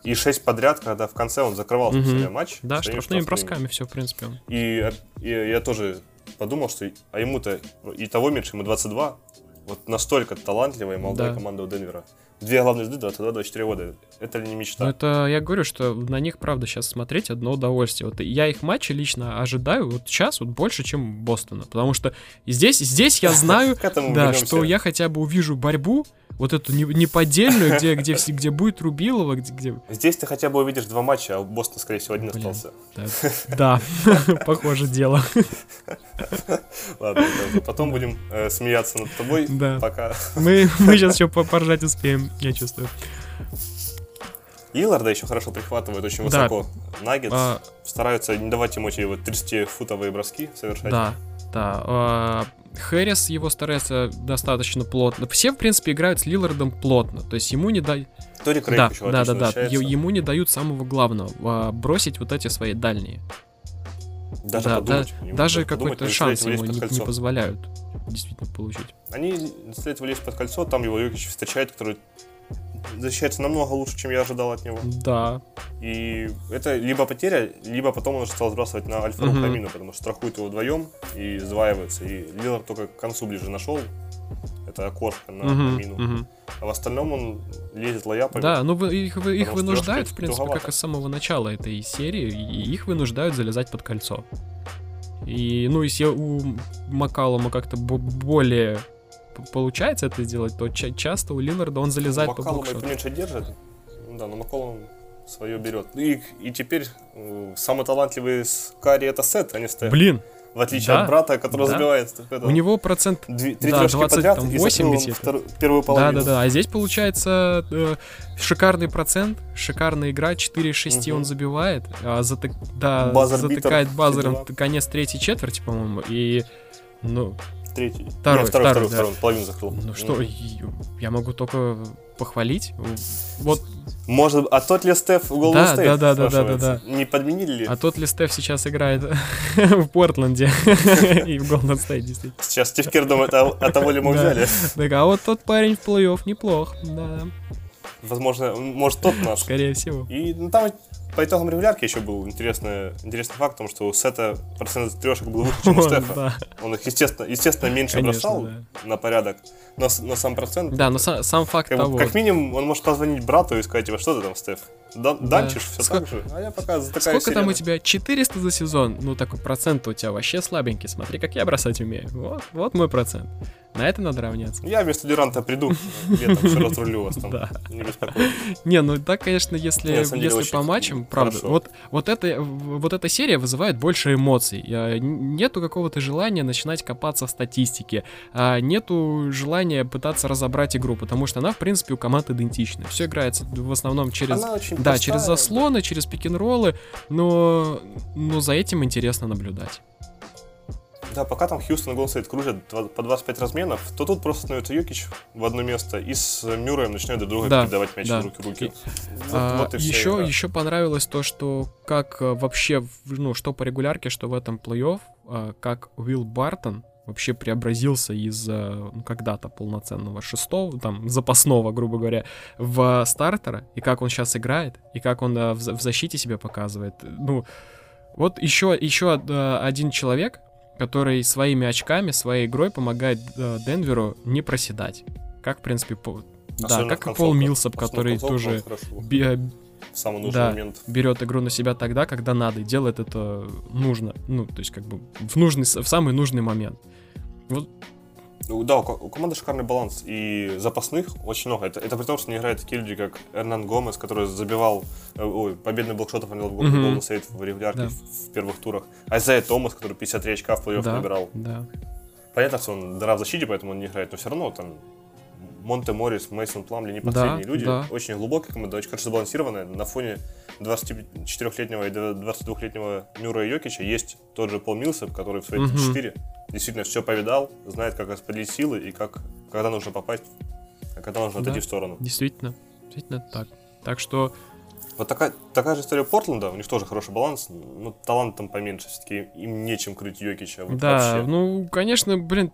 И 6 подряд, когда в конце он закрывал угу. себе матч. Да, штрафными, штрафными бросками все, в принципе. И, и я тоже подумал, что а ему-то и того меньше, ему 22, Вот настолько талантливая молодая Да. команда у Денвера. Две главные звезды 22-24 года. Это ли не мечта? Ну, это я говорю, что на них, правда, сейчас смотреть одно удовольствие. Вот я их матчи лично ожидаю вот сейчас вот больше, чем Бостона. Потому что здесь, здесь я знаю, да, что я хотя бы увижу борьбу, вот эту не- неподдельную, где, где, где будет Рубилова, где... где- Здесь ты хотя бы увидишь два матча, а у Бостона, скорее всего, один Блин. остался. Да, похоже дело. Ладно, потом будем э, смеяться над тобой. Да. Пока. Мы сейчас еще поржать успеем, я чувствую. Лиларда еще хорошо прихватывает очень Да. высоко. Наггетс А, стараются не давать ему эти вот 30-футовые броски совершать. Да, да. а, Хэрис его старается достаточно плотно. Все, в принципе, играют с Лилардом плотно. То есть ему не дают... Да, да, да, да. Ему не дают самого главного. а, Бросить вот эти свои дальние. Даже да, подумать. да, даже какой-то шанс ему не, не позволяют действительно получить. Они стоит влезть под кольцо, там его Йокич встречает, который защищается намного лучше, чем я ожидал от него. Да, И это либо потеря, либо потом он уже стал сбрасывать на Альфа. Камину, потому что страхует его вдвоем и сдваивается. И Лилард только к концу ближе нашел. Это окошко на мгм, Камину. мгм. А в остальном он лезет лояпами. да, ну вы- их, вы- их вынуждают, в принципе, как туговато. и с самого начала этой серии, и их вынуждают залезать под кольцо. И, ну, если у Макалума как-то бо- более получается это сделать, то ча- часто у Лиларда он залезает по Маккалума и блокшоту. поменьше держит. Да, но Макколум свое берет. И, и теперь э, самый талантливый Карри это Сет, а не Стеф. Блин, В отличие да, от брата, который да. забивает у него процент... три да, трёшки 20, подряд там, и закрыл 80 он это. вторую- первую половину. Да-да-да, а здесь получается э, шикарный процент, шикарная игра, 4 из 6 Мгм. он забивает, а затык- да, Buzzer-beater, затыкает базером конец третьей четверти, по-моему, и... Ну, Третий. Второй, Нет, второй, второй, второй, да. второй, половину закрыл. ну что, и- я могу только похвалить. Вот, Может, а тот ли Стеф в Golden Да, State, да, да, да, да, спрашивается? Не подменили ли? а тот ли Стеф сейчас играет в Портленде и в Голден Стейт, действительно. Сейчас Стив Кер думает, а, того ли мы Да. взяли? Так, а вот тот парень в плей-офф неплох, да, Возможно, может тот наш. скорее всего. И ну, там по итогам регулярки еще был интересный, интересный факт, потому что у Сета процент трешек был выше, чем у Стефа. Да, Он их, естественно, естественно меньше Конечно, бросал да. на порядок, но, сам процент... Да, но са- сам факт как, того... как минимум, он может позвонить брату и сказать, типа, что ты там, Стеф? Да, Да. Все Сколько- так же? А я пока такая Сколько там у сирена». тебя? 400 за сезон? Ну, такой процент у тебя вообще слабенький. Смотри, как я бросать умею. Вот, вот мой процент. На это надо равняться. Я вместо Дюранта приду, летом все разрулю вас там. Да. Не беспокойтесь. Не, ну так, конечно, если, Не, на самом деле, если по матчам, правда, хорошо. вот, вот, это, вот эта серия вызывает больше эмоций. Нету какого-то желания начинать копаться в статистике. а, Нету желания пытаться разобрать игру, потому что она, в принципе, у команд идентична. Все играется в основном через... Да, через заслоны, через пик-н-роллы, но, но за этим интересно наблюдать. Да, пока там Хьюстон и State кружат по 25 разменов, то тут просто становится Йокич в одно место и с Мюрреем начинают друг друга Да, передавать мяч да. в руки в руки. Вот, А, вот еще, игра. еще понравилось то, что как э, вообще, ну, что по регулярке, что в этом плей-офф, а, как Уилл Бартон вообще преобразился из э, ну, когда-то полноценного шестого, там, запасного, грубо говоря, в стартера, и как он сейчас играет, и как он э, в, в защите себя показывает. Ну, вот еще, еще э, один человек, который своими очками, своей игрой помогает Денверу не проседать. Как, в принципе, по- да, как и Пол в который тоже э, В самый нужный да. момент. берет игру на себя тогда, когда надо, и делает это нужно. Ну, то есть, как бы в нужный, в самый нужный момент. Ну, Да, у, ко- у команды шикарный баланс. И запасных очень много. Это, это при том, что не играют такие люди, как Эрнан Гомес, который забивал э, ой, победный блокшот Мгм. Golden State в регулярке Да. в, в первых турах. Айзайя Томас, который 53 очка в плей-офф Да, набирал. да. Понятно, что он дыра в защите, поэтому он не играет, но все равно там Монте Моррис, Мейсон Пламли не Да, последние люди. да. Очень глубокая команда, очень хорошо сбалансированная. На фоне 24-летнего и 22-летнего Мюра Йокича есть тот же Пол Милсап, который в свои Мгм. 34 действительно все повидал, знает, как распределить силы и как, когда нужно попасть, а когда нужно Да. отойти в сторону. Действительно. Действительно так. Так что, Вот такая, такая же история Портленда, у них тоже хороший баланс, но талант там поменьше, все-таки им нечем крыть Йокича. вот да, вообще. ну, конечно, блин,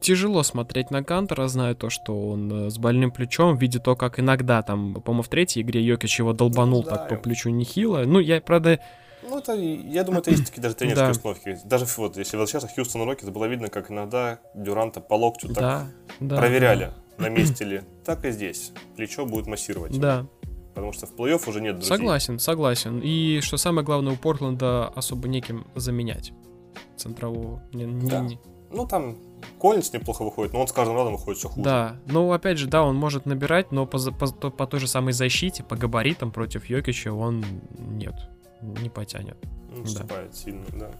тяжело смотреть на Гантера, зная то, что он э, с больным плечом, видя то, как иногда там, по-моему, в третьей игре Йокич его долбанул Ну да, так по плечу нехило. Ну, я, правда, Ну, это, я думаю, это есть такие даже тренерские да. установки. Даже вот, если возвращаться к Хьюстон Рокетс, было видно, как иногда Дюранта по локтю так да, да, проверяли, да. на месте ли. Так и здесь. Плечо будет массировать. Да. Потому что в плей-офф уже нет друзей. Согласен, согласен. И что самое главное, у Портленда особо неким заменять центрового. Не, да. не, Ну, там Коллинс неплохо выходит, но он с каждым разом выходит все хуже. Да, ну опять же, да, он может набирать, но по, по, по той же самой защите, по габаритам против Йокича он нет, не потянет. Ну, да. сильно, да.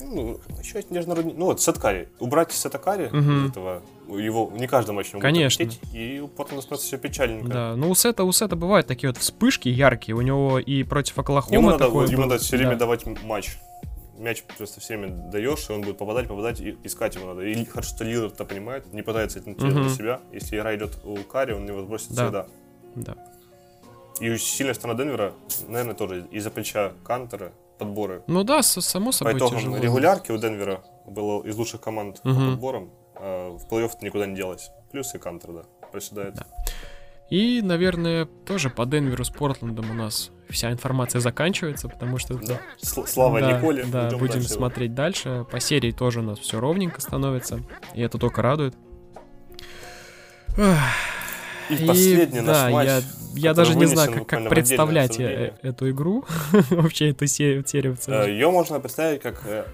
Ну, еще нежно Ну вот, Сеткари. Убрать Сеткари угу. этого, его не каждый матч могут Конечно. и потом становится все печальненько. Да, ну у Сета, у Сета бывают такие вот вспышки яркие, у него и против Оклахомы Ему надо, ему надо все время да. давать матч мяч просто все время даешь, и он будет попадать, попадать, и искать его надо. И хорошо, что Лилард это понимает, не пытается это uh-huh. для себя. Если игра идет у Кари, он его сбросит да. всегда. Да. И сильная сторона Денвера, наверное, тоже из-за плеча Кантера, подборы. Ну да, само собой По итогам тяжело. регулярки у Денвера было из лучших команд uh-huh. по подборам, а в плей-офф никуда не делось. Плюс и Кантер, да, проседает. Да. И, наверное, тоже по Денверу с Портландом у нас вся информация заканчивается, потому что... Да. Слава да, Николе. Да, Идем будем дальше. смотреть дальше. По серии тоже у нас все ровненько становится, и это только радует. И, и последний да, наш матч, я, я даже не знаю, как, как представлять э, эту игру, вообще эту серию, в. Ее можно представить как э,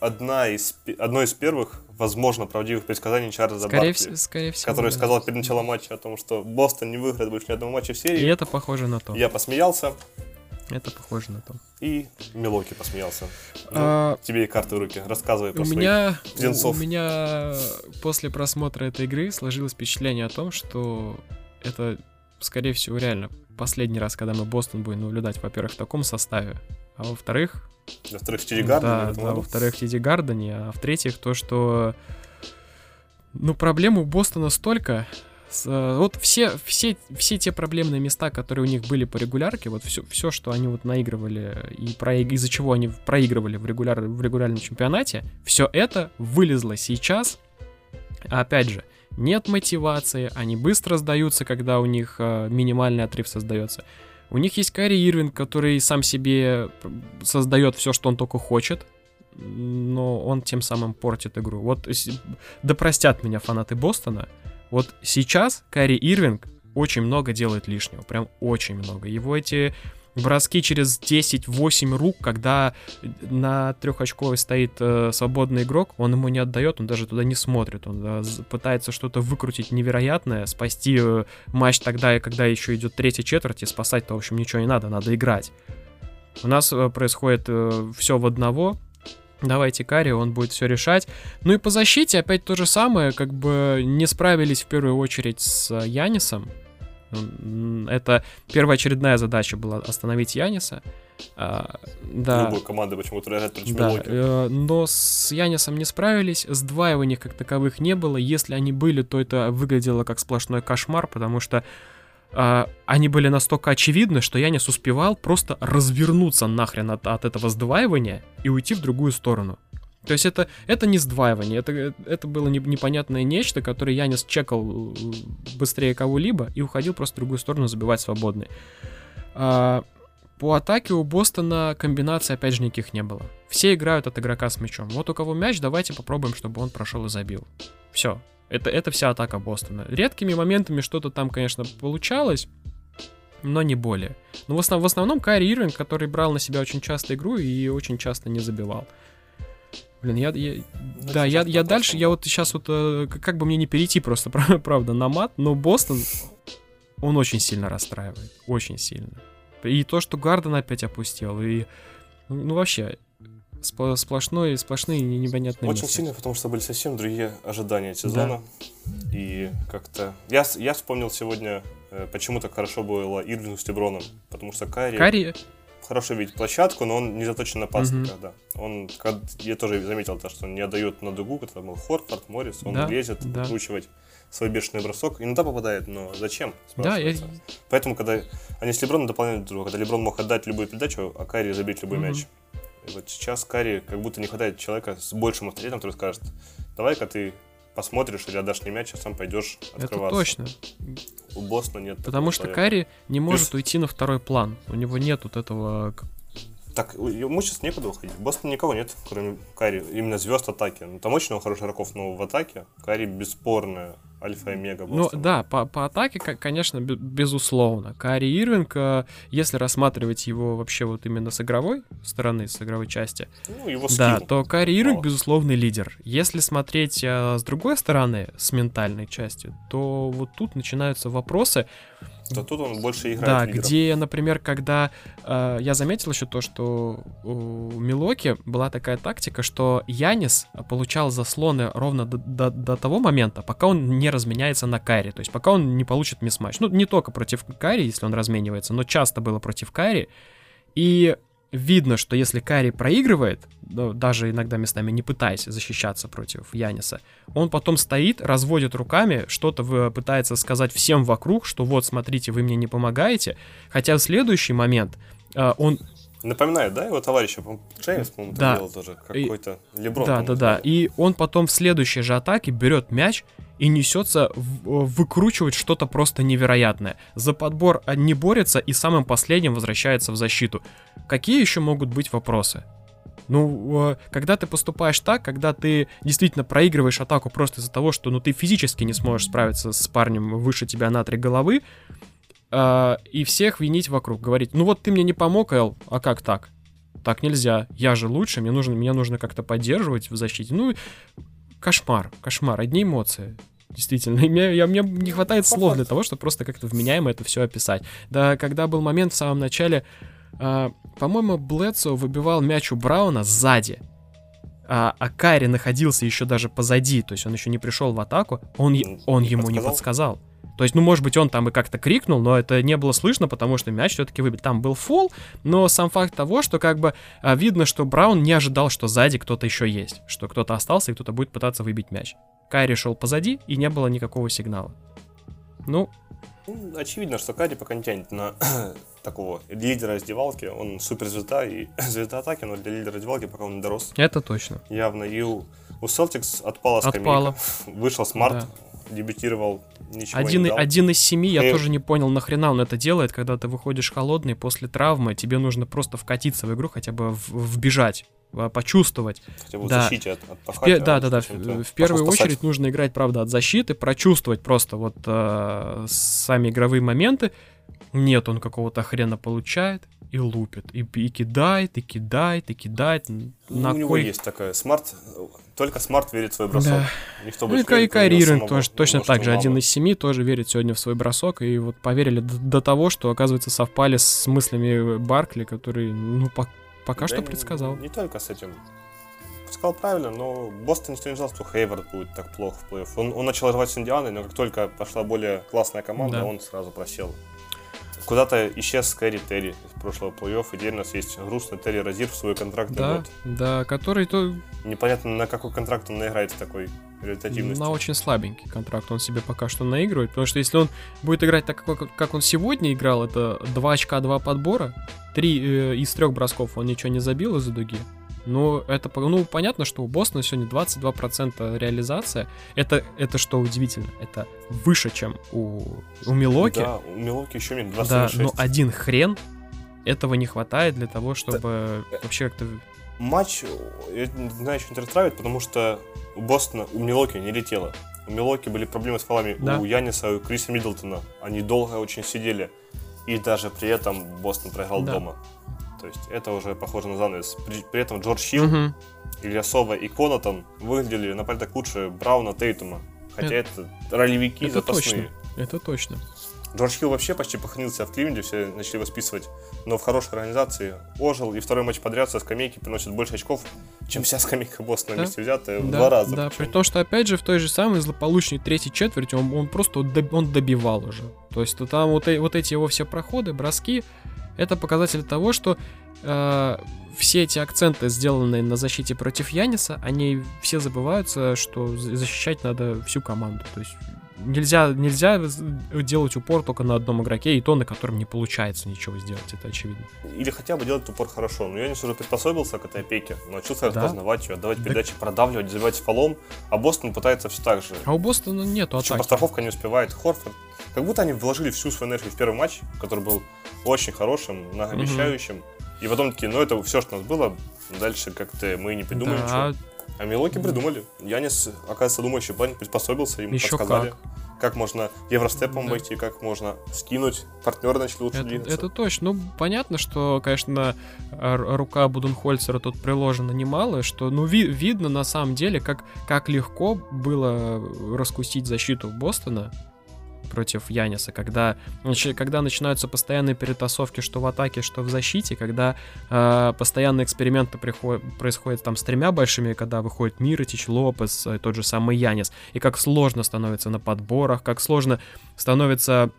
одна из, одно из первых, возможно, правдивых предсказаний Чарльза скорее Баркли, в, скорее всего, который да. сказал перед началом матча о том, что Бостон не выиграет больше ни одного матча в серии. И это похоже на то. Я посмеялся. Это похоже на то. И Милоки посмеялся. Ну, а, тебе и карты в руки. Рассказывай про у меня, у меня после просмотра этой игры сложилось впечатление о том, что это, скорее всего, реально последний раз, когда мы Бостон будем наблюдать, во-первых, в таком составе, а во-вторых, во-вторых, в Тиди Гардене. Да, да во-вторых, в Тиди Гардене, а в-третьих, то, что... Ну, проблем у Бостона столько. Э, вот все, все, все те проблемные места, которые у них были по регулярке, вот все, все что они вот наигрывали и про, из-за чего они проигрывали в, регуляр, в регулярном чемпионате, все это вылезло сейчас. А опять же, нет мотивации, они быстро сдаются, когда у них э, минимальный отрыв создается. У них есть Кари Ирвин, который сам себе создает все, что он только хочет, но он тем самым портит игру. Вот да простят меня фанаты Бостона. Вот сейчас Кари Ирвинг очень много делает лишнего, прям очень много. Его эти броски через 10-8 рук, когда на трехочковой стоит э, свободный игрок, он ему не отдает, он даже туда не смотрит, он э, пытается что-то выкрутить невероятное, спасти э, матч тогда, когда еще идет третья четверть, и спасать-то, в общем, ничего не надо, надо играть. У нас э, происходит э, все в одного, Давайте Карри, он будет все решать. Ну и по защите опять то же самое, как бы не справились в первую очередь с Янисом. Это первоочередная задача была остановить Яниса. А, да. Любой команды почему-то да, э, но с Янисом не справились, сдваиваний как таковых не было. Если они были, то это выглядело как сплошной кошмар, потому что э, они были настолько очевидны, что Янис успевал просто развернуться нахрен от, от этого сдваивания и уйти в другую сторону. То есть это, это не сдваивание, это, это было не, непонятное нечто, которое Янис чекал э, быстрее кого-либо и уходил просто в другую сторону забивать свободный. А, по атаке у Бостона комбинаций опять же никаких не было. Все играют от игрока с мячом. Вот у кого мяч, давайте попробуем, чтобы он прошел и забил. Все. Это, это вся атака Бостона. Редкими моментами что-то там, конечно, получалось, но не более. Но в, основ, в основном Кайри Ирвинг, который брал на себя очень часто игру и очень часто не забивал. Блин, я, я ну, да, я, я дальше, я вот сейчас вот, э, как бы мне не перейти просто, правда, на мат, но Бостон, он очень сильно расстраивает, очень сильно. И то, что Гарден опять опустил, и, ну, вообще, сплошной, сплошные непонятные Очень мысли. сильно, потому что были совсем другие ожидания сезона. Да. И как-то... Я, я вспомнил сегодня, э, почему так хорошо было Ирвингу с Леброном. Потому что Карри... Карри хорошо видит площадку, но он не заточен на пасынках, mm-hmm. да. Он, я тоже заметил то, что он не отдает на дугу, когда был Хорфорд, Моррис, он да, лезет да. выкручивать свой бешеный бросок. Иногда попадает, но зачем? Да, я... Поэтому, когда они с Леброном дополняли друг друга, когда Леброн мог отдать любую передачу, а Карри забить любой mm-hmm. мяч. И вот сейчас Карри как будто не хватает человека с большим авторитетом, который скажет, давай-ка ты посмотришь или отдашь не мяч, а сам пойдешь открываться. Это точно. У Бостона нет. Потому что человека. Карри не может Плюс... уйти на второй план. У него нет вот этого Так, ему сейчас некуда уходить. В Бостоне никого нет, кроме Кари. Именно звезд атаки. Ну, там очень много хороших игроков, но в атаке Кари бесспорная альфа и омега Ну да, по, по атаке, конечно, безусловно. Кари Ирвинг, если рассматривать его вообще вот именно с игровой стороны, с игровой части, ну, его да, то Кари Ирвинг, безусловный лидер. Если смотреть а, с другой стороны, с ментальной части, то вот тут начинаются вопросы, то тут он больше играет. Да, лидеров. где, например, когда э, я заметил еще то, что у Милоки была такая тактика, что Янис получал заслоны ровно до, до, до того момента, пока он не разменяется на Карри, то есть пока он не получит мисс-матч. Ну, не только против Карри, если он разменивается, но часто было против Карри. И видно, что если Кари проигрывает, даже иногда местами не пытаясь защищаться против Яниса, он потом стоит, разводит руками, что-то пытается сказать всем вокруг, что вот, смотрите, вы мне не помогаете, хотя в следующий момент э, он Напоминает, да, его товарища? Джеймс, по-моему, да. делал тоже. Какой-то Леброн. Да, да, да. И он потом в следующей же атаке берет мяч и несется в, выкручивать что-то просто невероятное. За подбор не борется и самым последним возвращается в защиту. Какие еще могут быть вопросы? Ну, э, когда ты поступаешь так, когда ты действительно проигрываешь атаку просто из-за того, что ну, ты физически не сможешь справиться с парнем выше тебя на три головы, э, и всех винить вокруг, говорить, ну вот ты мне не помог, Эл, а как так? Так нельзя, я же лучше, мне нужно, меня нужно как-то поддерживать в защите. Ну, кошмар, кошмар, одни эмоции. Действительно, мне, я, мне не хватает слов для того, чтобы просто как-то вменяемо это все описать. Да, когда был момент в самом начале, э, по-моему, Блэдсо выбивал мяч у Брауна сзади, а, а Карри находился еще даже позади, то есть он еще не пришел в атаку, он, он ему подсказал? не подсказал. То есть, ну, может быть, он там и как-то крикнул, но это не было слышно, потому что мяч все-таки выбит. Там был фол, но сам факт того, что как бы а, видно, что Браун не ожидал, что сзади кто-то еще есть, что кто-то остался и кто-то будет пытаться выбить мяч. Кайри шел позади, и не было никакого сигнала. Ну, ну очевидно, что Карри пока не тянет на такого лидера раздевалки. Он суперзвезда и звезда атаки, но для лидера раздевалки пока он не дорос. Это точно. Явно. И у, у Celtics отпала скамейка. Отпала. Вышел Смарт, да дебютировал, ничего один, не дал. Один из семи, я Эй. тоже не понял, нахрена он это делает, когда ты выходишь холодный после травмы, тебе нужно просто вкатиться в игру, хотя бы в, вбежать почувствовать. Хотя бы да. защите от, от пахать, Да, да, да. В, в первую очередь нужно играть, правда, от защиты, прочувствовать просто вот э, сами игровые моменты. Нет, он какого-то хрена получает и лупит, и, и кидает, и кидает, и кидает. Ну, на у него кой... есть такая смарт, только смарт верит в свой бросок. Да. Никто ну и, и Кайри тоже точно так же, один из семи тоже верит сегодня в свой бросок, и вот поверили до, до того, что, оказывается, совпали с мыслями Баркли, который, ну, по, пока да что предсказал. Не, не только с этим. Сказал правильно, но Бостон никто не знал, что Хейвард будет так плохо в плей-офф. Он, он начал рвать с Индианой, но как только пошла более классная команда, да. он сразу просел. Куда-то исчез Кэрри Терри из прошлого плей-офф, и теперь у нас есть грустный Терри Розир в свой контрактный да, год. Да, который то... Непонятно, на какой контракт он наиграет с такой результативностью. На очень слабенький контракт он себе пока что наигрывает, потому что если он будет играть так, как он сегодня играл, это 2 очка, 2 подбора, 3 э, из 3 бросков он ничего не забил из-за дуги, ну, это, ну, понятно, что у Бостона сегодня 22% реализация. Это, это что удивительно, это выше, чем у, у Милоки. Да, у Милоки еще меньше, 26. Да, но один хрен этого не хватает для того, чтобы да. вообще как-то... Матч, я не знаю, что расстраивает, потому что у Бостона, у Милоки не летело. У Милоки были проблемы с фолами да. у Яниса, у Криса Миддлтона. Они долго очень сидели. И даже при этом Бостон проиграл да. дома. То есть это уже похоже на занавес. При, при этом Джордж Хилл, угу. Ильясова и Конатон выглядели на порядок лучше Брауна Тейтума. Хотя это, это ролевики это запасные. Точно. Это точно. Джордж Хилл вообще почти похоронился в Кливленде, все начали его списывать. Но в хорошей организации ожил, и второй матч подряд со скамейки приносит больше очков, чем вся скамейка Бостона да? вместе взятая да, в два раза. Да, причем. при том, что опять же в той же самой злополучной третьей четверти он, он просто он добивал уже. То есть там вот, вот эти его все проходы, броски, это показатель того, что э, все эти акценты, сделанные на защите против Яниса, они все забываются, что защищать надо всю команду. То есть нельзя, нельзя делать упор только на одном игроке, и то, на котором не получается ничего сделать, это очевидно. Или хотя бы делать упор хорошо. Но Янис уже приспособился к этой опеке, научился да? распознавать ее, отдавать да. передачи, продавливать, забивать фолом, а Бостон пытается все так же. А у Бостона нету атаки. Постраховка не успевает. Хорфорд. Как будто они вложили всю свою энергию в первый матч, который был очень хорошим, многообещающим. Угу И потом такие, ну это все, что у нас было, дальше как-то мы не придумали да. ничего. А Милоки придумали. Янис, оказывается, думающий парень, приспособился, ему Еще подсказали. Как. как можно евростепом да. войти, как можно скинуть, партнеры начали лучше это, двигаться. Это точно. Ну, понятно, что, конечно, рука Буденхольцера тут приложена немало, что, ну, ви- видно на самом деле, как, как легко было раскусить защиту Бостона против Яниса, когда, когда начинаются постоянные перетасовки, что в атаке, что в защите, когда э, постоянные эксперименты приходят, происходят там с тремя большими, когда выходит Миротич, Лопес, э, тот же самый Янис, и как сложно становится на подборах, как сложно становится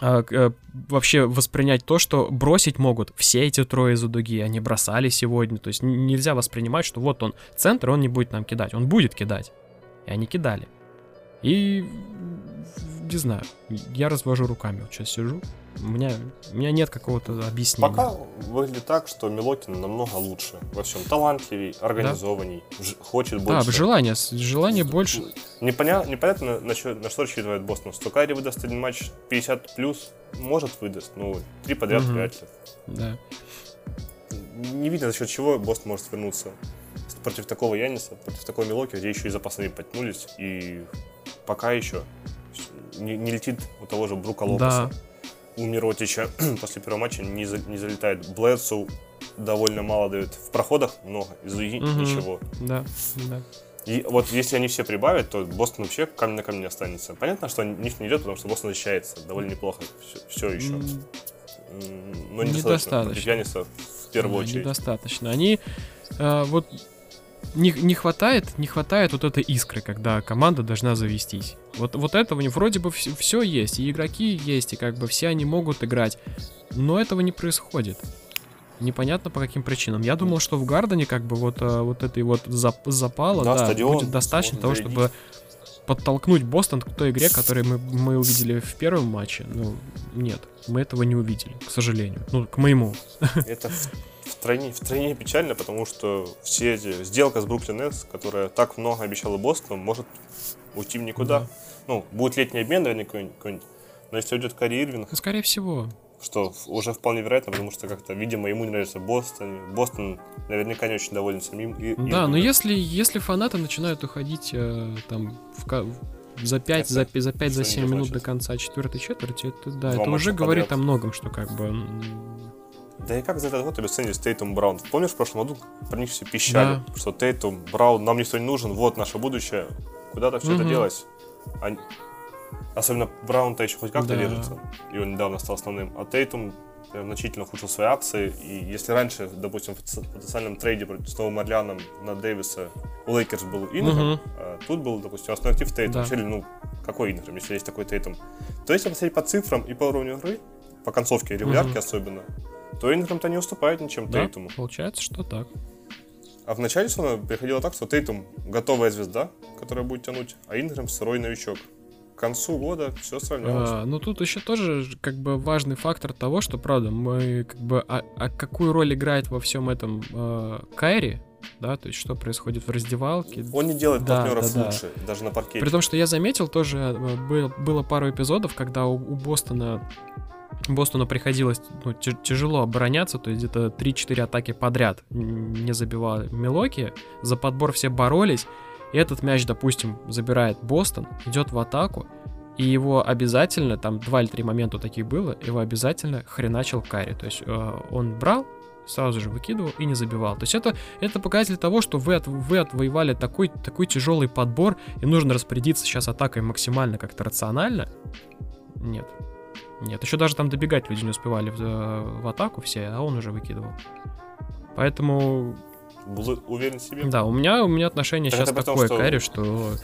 э, э, вообще воспринять то, что бросить могут все эти трое из дуги, они бросали сегодня, то есть нельзя воспринимать, что вот он центр, он не будет нам кидать, он будет кидать, и они кидали. И не знаю, я развожу руками, вот сейчас сижу, у меня, у меня нет какого-то объяснения. Пока выглядит так, что Милокин намного лучше во всем. Талантливей, организованней, да? хочет больше. Да, желание, желание больше. Непоня... Непонятно, на что, на что рассчитывает Бостон. Что Кайри выдаст один матч 50 плюс, может выдаст, ну, три подряд угу. вряд ли. Да. Не видно, за счет чего Бостон может вернуться против такого Яниса, против такого Милоки, где еще и запасные подтянулись, и пока еще не, не летит у того же Брука Лопеса. Да. У Миротича после первого матча не, за, не залетает. Блэдсу довольно мало дает. В проходах много, из угу. ничего. Да, да. И вот если они все прибавят, то Бостон вообще камень на камне останется. Понятно, что них не идет, потому что Бостон защищается довольно неплохо все, все еще. Но недостаточно. Недостаточно. Яниса в первую да, очередь. Недостаточно. Они э, вот не, не хватает, не хватает вот этой искры, когда команда должна завестись. Вот, вот этого не вроде бы все, все есть, и игроки есть, и как бы все они могут играть, но этого не происходит. Непонятно по каким причинам. Я думал, что в Гардене как бы вот, э, вот этой вот зап- запала да, да, будет достаточно того, чтобы подтолкнуть Бостон к той игре, которую мы, мы увидели в первом матче. Ну, нет, мы этого не увидели, к сожалению. Ну, к моему. Это втройне, втройне печально, потому что все эти сделка с Бруклин Нетс, которая так много обещала Бостону, может уйти в никуда. Да. Ну, будет летний обмен, наверное, какой-нибудь. Но если уйдет Кари Ирвинг... Ну, скорее всего. Что уже вполне вероятно, потому что как-то, видимо, ему не нравится Бостон. Бостон наверняка не очень доволен самим. И, да, но если, если фанаты начинают уходить э, там в, за 5, за, за 5, за 7 минут до конца четвертой четверти, это да, Два это уже говорит подряд. о многом, что как бы да и как за этот год обесценились Тейтум Браун? Помнишь, в прошлом году про них все пищали, да. что Тейтум, Браун, нам никто не нужен, вот наше будущее. Куда-то все угу. это делось. Они... Особенно Браун-то еще хоть как-то да. держится, и он недавно стал основным. А Тейтум значительно ухудшил свои акции. И если раньше, допустим, в потенциальном трейде с Новым Орлеаном на Дэвиса у Лейкерс был Инграм, угу. а тут был, допустим, основной актив Тейтум. Да. ну, какой Инграм, если есть такой Тейтум? То есть, если посмотреть по цифрам и по уровню игры, по концовке регулярки угу. особенно, то Инграм-то не уступает ничем да, Тейтуму. получается, что так. А в начале сезона приходило так, что Тейтум готовая звезда, которая будет тянуть, а Инграм сырой новичок. К концу года все сравнялось. А, ну тут еще тоже как бы важный фактор того, что правда мы как бы а, а какую роль играет во всем этом э, Кайри, да, то есть что происходит в раздевалке. Он не делает да, партнеров да, лучше, да. даже на паркете. При том, что я заметил тоже, э, был, было пару эпизодов, когда у, у Бостона Бостону приходилось ну, тяжело обороняться, то есть где-то 3-4 атаки подряд не забивал Милоки, за подбор все боролись, и этот мяч, допустим, забирает Бостон, идет в атаку, и его обязательно, там два или три момента таких было, его обязательно хреначил Карри, то есть э, он брал, сразу же выкидывал и не забивал. То есть это, это показатель того, что вы, от, вы отвоевали такой, такой тяжелый подбор, и нужно распорядиться сейчас атакой максимально как-то рационально. Нет, нет, еще даже там добегать люди не успевали в, в атаку все, а он уже выкидывал. Поэтому... Был уверен в себе? Да, у меня, у меня отношение так сейчас такое том, что... к что...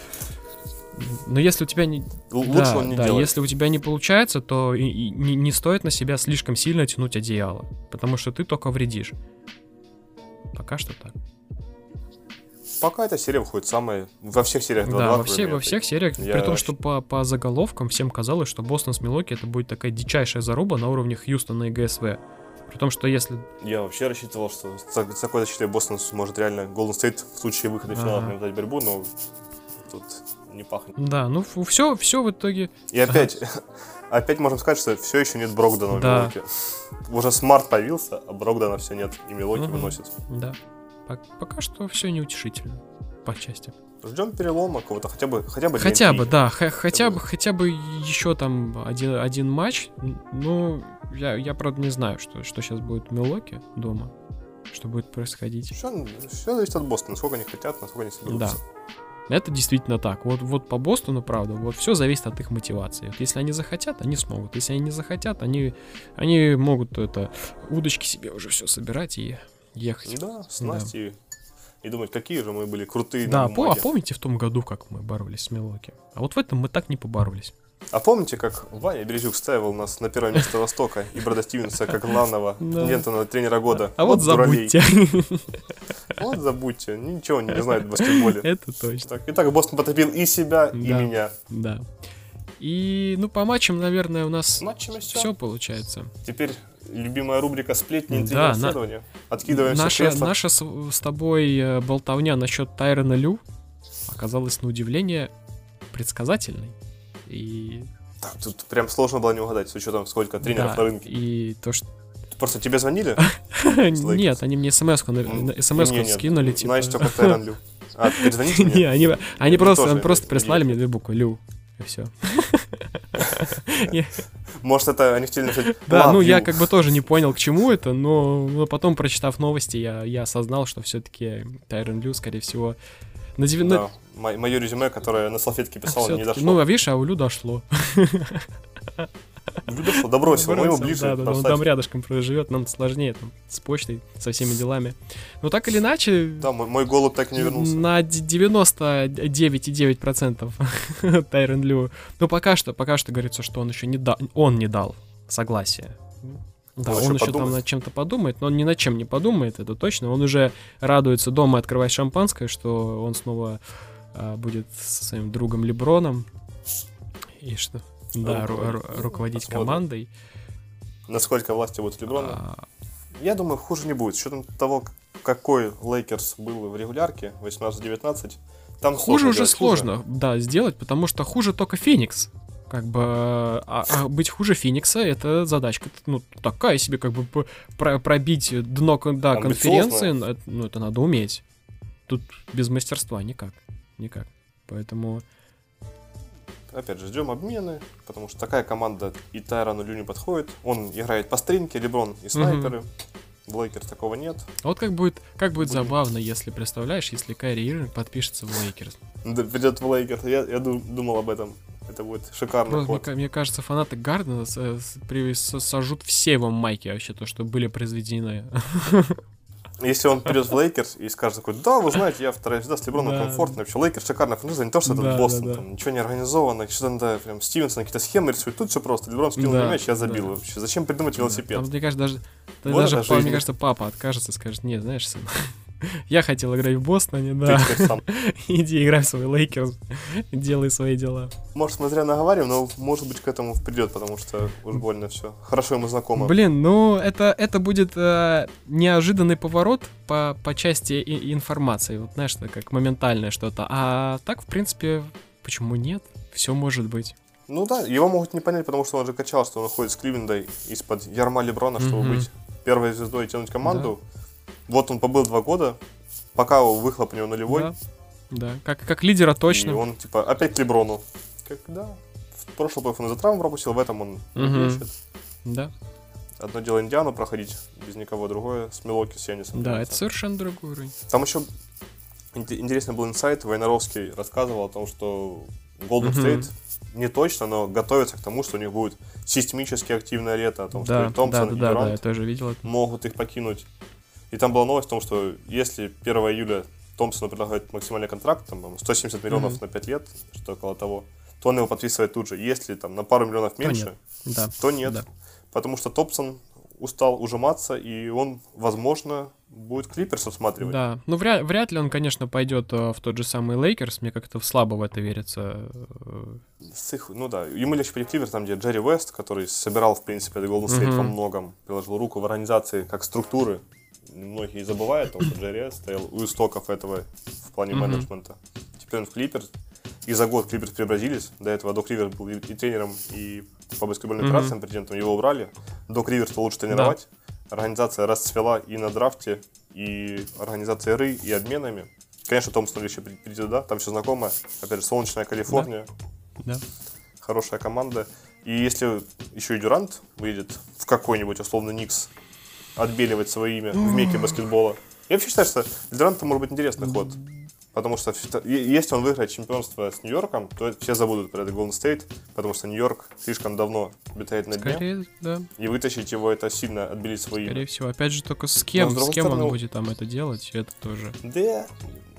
Но если у тебя не... Лучше да, он не да, делает. если у тебя не получается, то и, и, не, не стоит на себя слишком сильно тянуть одеяло, потому что ты только вредишь. Пока что так. Пока эта серия выходит самая... Во всех сериях 2 Да, во, все, во всех сериях. Я... При том, что по, по заголовкам всем казалось, что Бостон с Милоки это будет такая дичайшая заруба на уровне Хьюстона и ГСВ. При том, что если... Я вообще рассчитывал, что с такой защитой Бостон сможет реально Golden State в случае выхода в финал дать борьбу, но тут не пахнет. Да, ну все, все в итоге... И опять, опять можем сказать, что все еще нет Брогдана Да. в Милоке. Уже Смарт появился, а Брогдана все нет, и Милоки выносит. Да. Пок- Пока что все неутешительно. По части. Ждем перелома какого-то, хотя бы, хотя бы Хотя бы, да, х- хотя бы, хотя бы еще там один, один матч. Ну, я, я правда не знаю, что, что сейчас будет в Милоке дома. Что будет происходить. Все, все зависит от Бостона, насколько они хотят, насколько они соберутся. Это действительно так. Вот, вот по Бостону, правда, вот все зависит от их мотивации. Вот если они захотят, они смогут. Если они не захотят, они, они могут это удочки себе уже все собирать и ехать. Да, с Настей. И думать, какие же мы были крутые Да, на по- а помните в том году, как мы боролись с Милоки? А вот в этом мы так не поборолись. А помните, как Ваня Березюк ставил нас на первое место Востока и Брэда Стивенса как главного Да. претендента тренера года? А вот, забудьте. Вот забудьте, ничего не знает в баскетболе. Это точно. Так, итак, Бостон потопил и себя, и Да. меня. Да. И, ну, по матчам, наверное, у нас матчами все. все получается. Теперь любимая рубрика сплетни, интриги, Да, на-. Откидываемся Наша, кресло. наша с, с тобой э, болтовня насчет Тайрона Лю оказалась на удивление предсказательной. И, Так, тут прям сложно было не угадать, с учетом сколько тренеров да, на рынке. и то, что... Просто тебе звонили? Нет, они мне смс-ку, и скинули, типа... Знаешь, только Тайрон Лю. А, перезвоните Не, мне? они, они Мне просто, тоже просто не прислали мне две буквы Лю. И все. Может, это они хотели написать Да, «Love ну я you». как бы тоже не понял, к чему это, но, потом, прочитав новости, я, я осознал, что все-таки Тайрон Лю, скорее всего, на 90... Да, мо- мое резюме, которое на салфетке писал, не дошло. Ну, а видишь, а у Лю дошло. Не дошло, добросил, мы Бросил, ближе Да, да, он там рядышком проживет, нам сложнее там с почтой, со всеми делами. Но так или иначе, Да, мой, мой голубь так не вернулся. на д- 99,9% Тайрон Лю. Ну, пока что, пока что говорится, что он еще не дал, он не дал согласия. Да, Он он, еще еще там над чем-то подумает, но он ни над чем не подумает, это точно. Он уже радуется дома открывать шампанское, что он снова а, будет со своим другом Леброном. И что? Да, ру- Руководить. ру- руководить командой. Насколько власти будут Леброна. А, Я думаю, хуже не будет. С учетом того, какой Лейкерс был в регулярке, 18-19, там Хуже уже сложно, да, сделать, потому что хуже только Феникс. Как бы, а, а быть хуже Феникса это задачка, ну, такая себе, как бы про- пробить дно да, конференции, ну, это надо уметь. Тут без мастерства никак, никак. Поэтому, Опять же, ждем обмены, потому что такая команда и Тайрону не подходит. Он играет по старинке, Леброн и снайперы. В Лейкерс такого нет. а вот как будет, как будет Будем. забавно, если, представляешь, если Кайри Ирвинг подпишется в Лейкерс. Да, придет в Лейкерс. Я, я ду- думал об этом. Это будет шикарный Просто, мне, мне кажется, фанаты Гардена с- с- при- с- сожрут все его майки вообще, то, что были произведены. Если он придет в Лейкерс и скажет такой, да, вы знаете, я вторая звезда с Леброном Да. комфортно. Вообще, Лейкерс шикарная франшиза, не то, что Да, этот Бостон, да. там ничего не организовано, что-то надо, прям Стивенсон какие-то схемы рисует. Тут все просто. Леброн скинул Да, мяч, я забил вообще. Зачем придумать велосипед? Там, мне кажется, даже, да Вот даже мне кажется, папа откажется, скажет, нет, знаешь, сын, я хотел играть в Бостоне, да, иди играй в свой Лейкерс, делай свои дела. Может, мы зря наговариваем, но может быть к этому придет, потому что уж больно все. Хорошо ему знакомо. Блин, ну это, это будет э, неожиданный поворот по, по части и- информации, вот знаешь, это как моментальное что-то, а так, в принципе, почему нет? Все может быть. Ну да, его могут не понять, потому что он же качал, что он уходит с Кливленда из-под ярма Леброна, чтобы Мгм. быть первой звездой и тянуть команду. Вот он побыл два года, пока выхлоп у него нулевой, Да, да. Как, как лидера и точно. он типа опять к Леброну. Как, да, в прошлом плей он за травму пропустил, в этом он ищет. Да, Одно дело Индиану проходить без никого, другое с Милоки, с Янисом. да, это совершенно другой уровень. Там еще интересный был инсайт, Войнаровский рассказывал о том, что Golden Мгм. State не точно, но готовится к тому, что у них будет системически активное лето, о том, Да, что и Томпсон, да, да, и да, да, Дюрант я тоже видел это. могут их покинуть. И там была новость о том, что если 1 июля Томпсону предлагают максимальный контракт, там, по-моему, 170 миллионов Мгм. на 5 лет, что около того, то он его подписывает тут же. Если там на пару миллионов меньше, нет. Да. то нет. Да. Потому что Томпсон устал ужиматься, и он, возможно, будет Клиперс отсматривать. Да, ну вряд, вряд ли он, конечно, пойдет э, в тот же самый Лейкерс, мне как-то слабо в это верится. э, С их, ну да, ему легче перейти Кливер, там, где Джерри Вест, который собирал, в принципе, Golden State Мгм. во многом, приложил руку в организации как структуры. Многие забывают, что Джерри Вест стоял у истоков этого в плане менеджмента. Теперь он в Клиперс. И за год Клиперс преобразились. До этого Док Ривер был и, тренером, и по баскетбольным операциям президентом, его убрали. Док Риверс лучше тренировать. Организация расцвела и на драфте, и организацией РЫ, и обменами. Конечно, Томпсон еще придет, да, там все знакомо. Опять же, солнечная Калифорния. Да. Хорошая команда. И если еще и Дюрант выйдет в какой-нибудь условно Никс отбеливать свое имя в меке баскетбола. Я вообще считаю, что для Дюранта может быть интересный ход. Потому что если он выиграет чемпионство с Нью-Йорком, то все забудут про это Golden State, потому что Нью-Йорк слишком давно обитает на дне. Скорее, да. И вытащить его это сильно отбелить свои. Скорее всего. Опять же, только с кем, с кем стороны, он будет там это делать, это тоже. Да,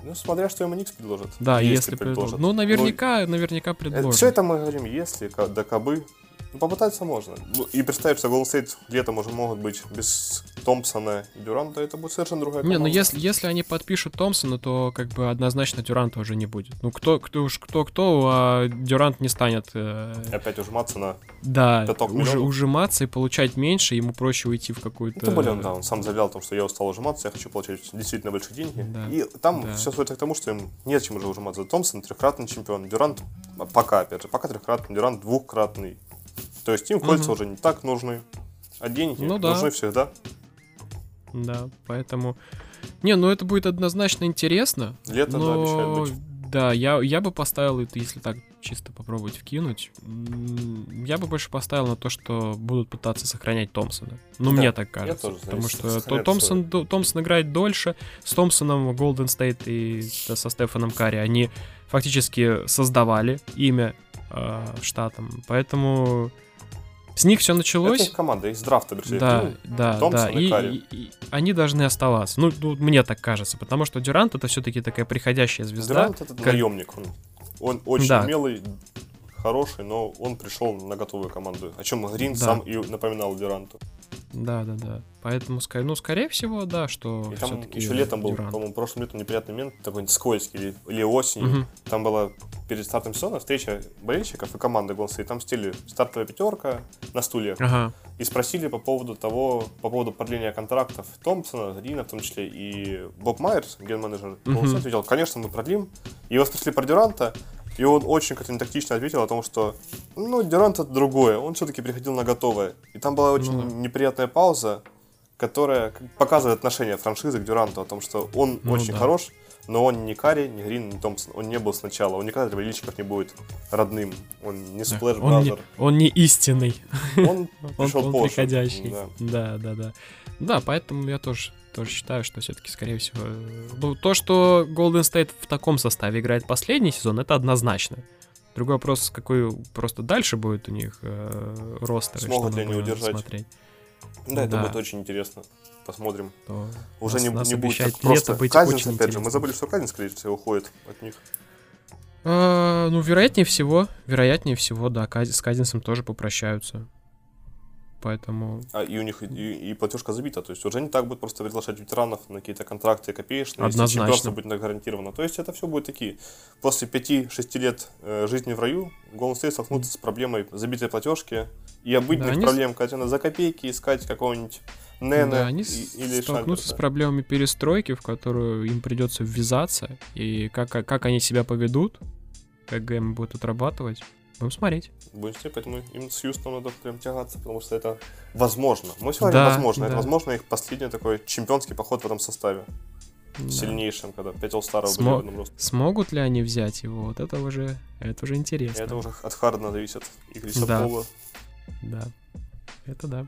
ну, смотря что ему Никс предложит. Да, если, если предложит. Ну, наверняка, ну, наверняка предложит. Все это мы говорим, если, да кабы. Ну, попытаться можно. Ну, и представить, что Golden State летом уже могут быть без Томпсона и Дюранта, это будет совершенно другая команда. Не, ну если, если они подпишут Томпсона, то как бы однозначно Дюранта уже не будет. Ну кто, кто уж кто-кто, а Дюрант не станет... Э... Опять ужиматься на Да, уже, ужиматься и получать меньше, ему проще уйти в какую-то... Ну, блин, да, он сам заявлял о том, что я устал ужиматься, я хочу получать действительно большие деньги. Да. И там да. все сводится к тому, что им нет чем уже ужиматься. Томпсон трехкратный чемпион, Дюрант пока, опять же, пока трехкратный, Дюрант двухкратный. То есть им кольца угу. уже не так нужны, а деньги ну, да. нужны всегда. Да, поэтому... Не, ну это будет однозначно интересно. Лето, но... да, обещает быть. Да, я, я бы поставил это, если так чисто попробовать вкинуть, я бы больше поставил на то, что будут пытаться сохранять Томпсона. Ну, да, мне так кажется. Тоже, потому что то, Томпсон, Томпсон играет дольше. С Томпсоном Голден Стейт и со Стефаном Карри они фактически создавали имя э, штатом. Поэтому с них все началось. Это их команда, их с драфта пришли. Да, да, Томпсон да. И, и, и они должны оставаться. Ну, ну, мне так кажется, потому что Дюрант это все-таки такая приходящая звезда. Дюрант это как... наемник. Он, он очень да. умелый, хороший, но он пришел на готовую команду. О чем Грин да. сам и напоминал Дюранту. Да, да, да. Поэтому, ну, скорее всего, да, что и там еще летом был, по-моему, прошлым летом неприятный момент, такой скользкий, или, или осенью. Угу. Там была перед стартом сезона встреча болельщиков и команды Голса, и там стили стартовая пятерка на стульях. Ага. И спросили по поводу того, по поводу продления контрактов Томпсона, Рина в том числе, и Боб Майерс, ген-менеджер Голса, ответил, конечно, мы продлим. И его спросили про Дюранта, и он очень как-то тактично ответил о том, что, ну, Дюрант это другое, он все-таки приходил на готовое. И там была очень ну, неприятная пауза, которая показывает отношение франшизы к Дюранту, о том, что он ну, очень да. хорош, но он не Карри, не Грин, не Томпсон, он не был сначала, он никогда для болельщиков не будет родным, он не splash он не, он не истинный, он пришел он, он приходящий, да. да, да, да. Да, поэтому я тоже тоже считаю, что все-таки, скорее всего, ну, то, что Golden State в таком составе играет последний сезон, это однозначно. Другой вопрос, какой просто дальше будет у них э, ростер. Смогут ли они удержать? Смотреть. Да, это да. будет очень интересно. Посмотрим. То Уже нас, не, нас не будет просто быть Казинс, опять интересно. же. Мы забыли, что Казинс, скорее всего, уходит от них. А, ну, вероятнее всего, вероятнее всего, да, с Казинсом тоже попрощаются поэтому... А, и у них и, и платежка забита, то есть уже не так будет просто приглашать ветеранов на какие-то контракты копеечные, Однозначно. если будет гарантировано. То есть это все будет такие. После 5-6 лет э, жизни в раю Golden State столкнутся с проблемой забитой платежки и обычных да, они... проблем, когда надо за копейки искать какого-нибудь Нене да, они и, или столкнутся Шамберта. с проблемами перестройки, в которую им придется ввязаться, и как, как они себя поведут, как ГМ будут отрабатывать. Будем смотреть. Будем смотреть, поэтому им с Хьюстоном надо прям тягаться, потому что это возможно. Мы сегодня да, возможно. Да. Это возможно их последний такой чемпионский поход в этом составе. Да. Сильнейшим, когда 5 All-Старов Смо... были. Смогут ли они взять его? Вот это уже, это уже интересно. Это уже от Хардена зависит. И Криса да. Пола. Да. Это да.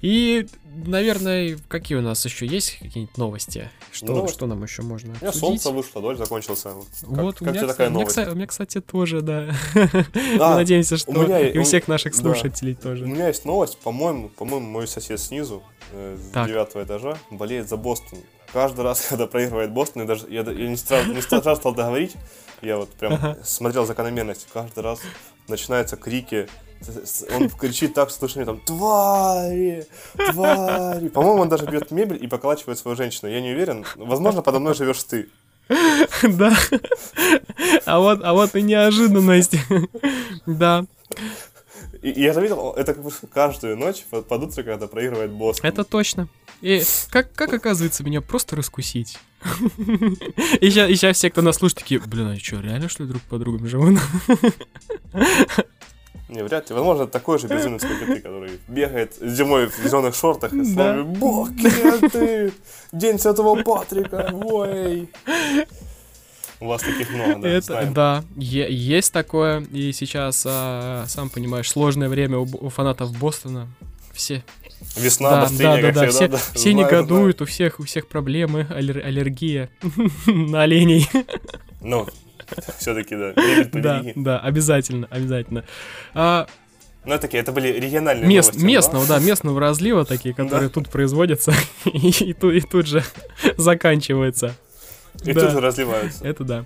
И, наверное, какие у нас еще есть какие-нибудь новости? Что, новости. что нам еще можно У меня солнце вышло, дождь закончился. Как, вот, как у, меня, такая новость? У, меня, у меня, кстати, тоже, да. А, Мы надеемся, что у меня, и у всех наших слушателей да. тоже. У меня есть новость, по-моему, по-моему, мой сосед снизу, э, с девятого этажа, болеет за Бостон. Каждый раз, когда проигрывает Бостон, я даже я, я не, сразу, не сразу стал договорить, я вот прям ага. смотрел закономерность. Каждый раз начинаются крики, он кричит так, слышно там «Твари! Твари!» По-моему, он даже бьет мебель и поколачивает свою женщину. Я не уверен. Возможно, подо мной живешь ты. Да. А вот, а вот и неожиданность. Да. И, я заметил, это как бы каждую ночь под, утро, когда проигрывает босс. Это точно. И как, как оказывается, меня просто раскусить. И сейчас, и сейчас все, кто нас слушает, такие, блин, а что, реально что ли друг по другу живут? Не, вряд ли. Возможно, такой же безумец, как и ты, который бегает зимой в зеленых шортах и словами «Бог, ты! День Святого Патрика! Ой!» У вас таких много, да, Это, да, е- есть такое. И сейчас, а, сам понимаешь, сложное время у, у фанатов Бостона. Все. Весна, да, да, да, да, все, да. все знаю, негодуют, знаю. у всех, у всех проблемы, аллер- аллергия на оленей. Ну, все-таки, да. Да, да, обязательно, обязательно. А, ну, такие, это были региональные Мест, новости. Местного, да? да, местного разлива такие, которые да. тут производятся и, и, тут, и тут же заканчиваются. И да. тут же разливаются. Это да.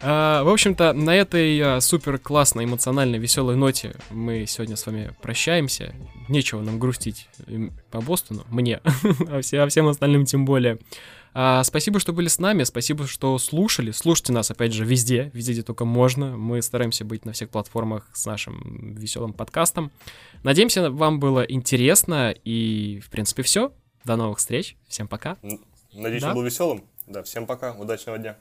А, в общем-то, на этой а, супер классной, эмоциональной, веселой ноте мы сегодня с вами прощаемся. Нечего нам грустить по Бостону, мне, а, все, а всем остальным тем более. А, спасибо, что были с нами, спасибо, что слушали. Слушайте нас, опять же, везде, везде, где только можно. Мы стараемся быть на всех платформах с нашим веселым подкастом. Надеемся, вам было интересно. И, в принципе, все. До новых встреч. Всем пока. Надеюсь, да? он был веселым. Да, всем пока, удачного дня.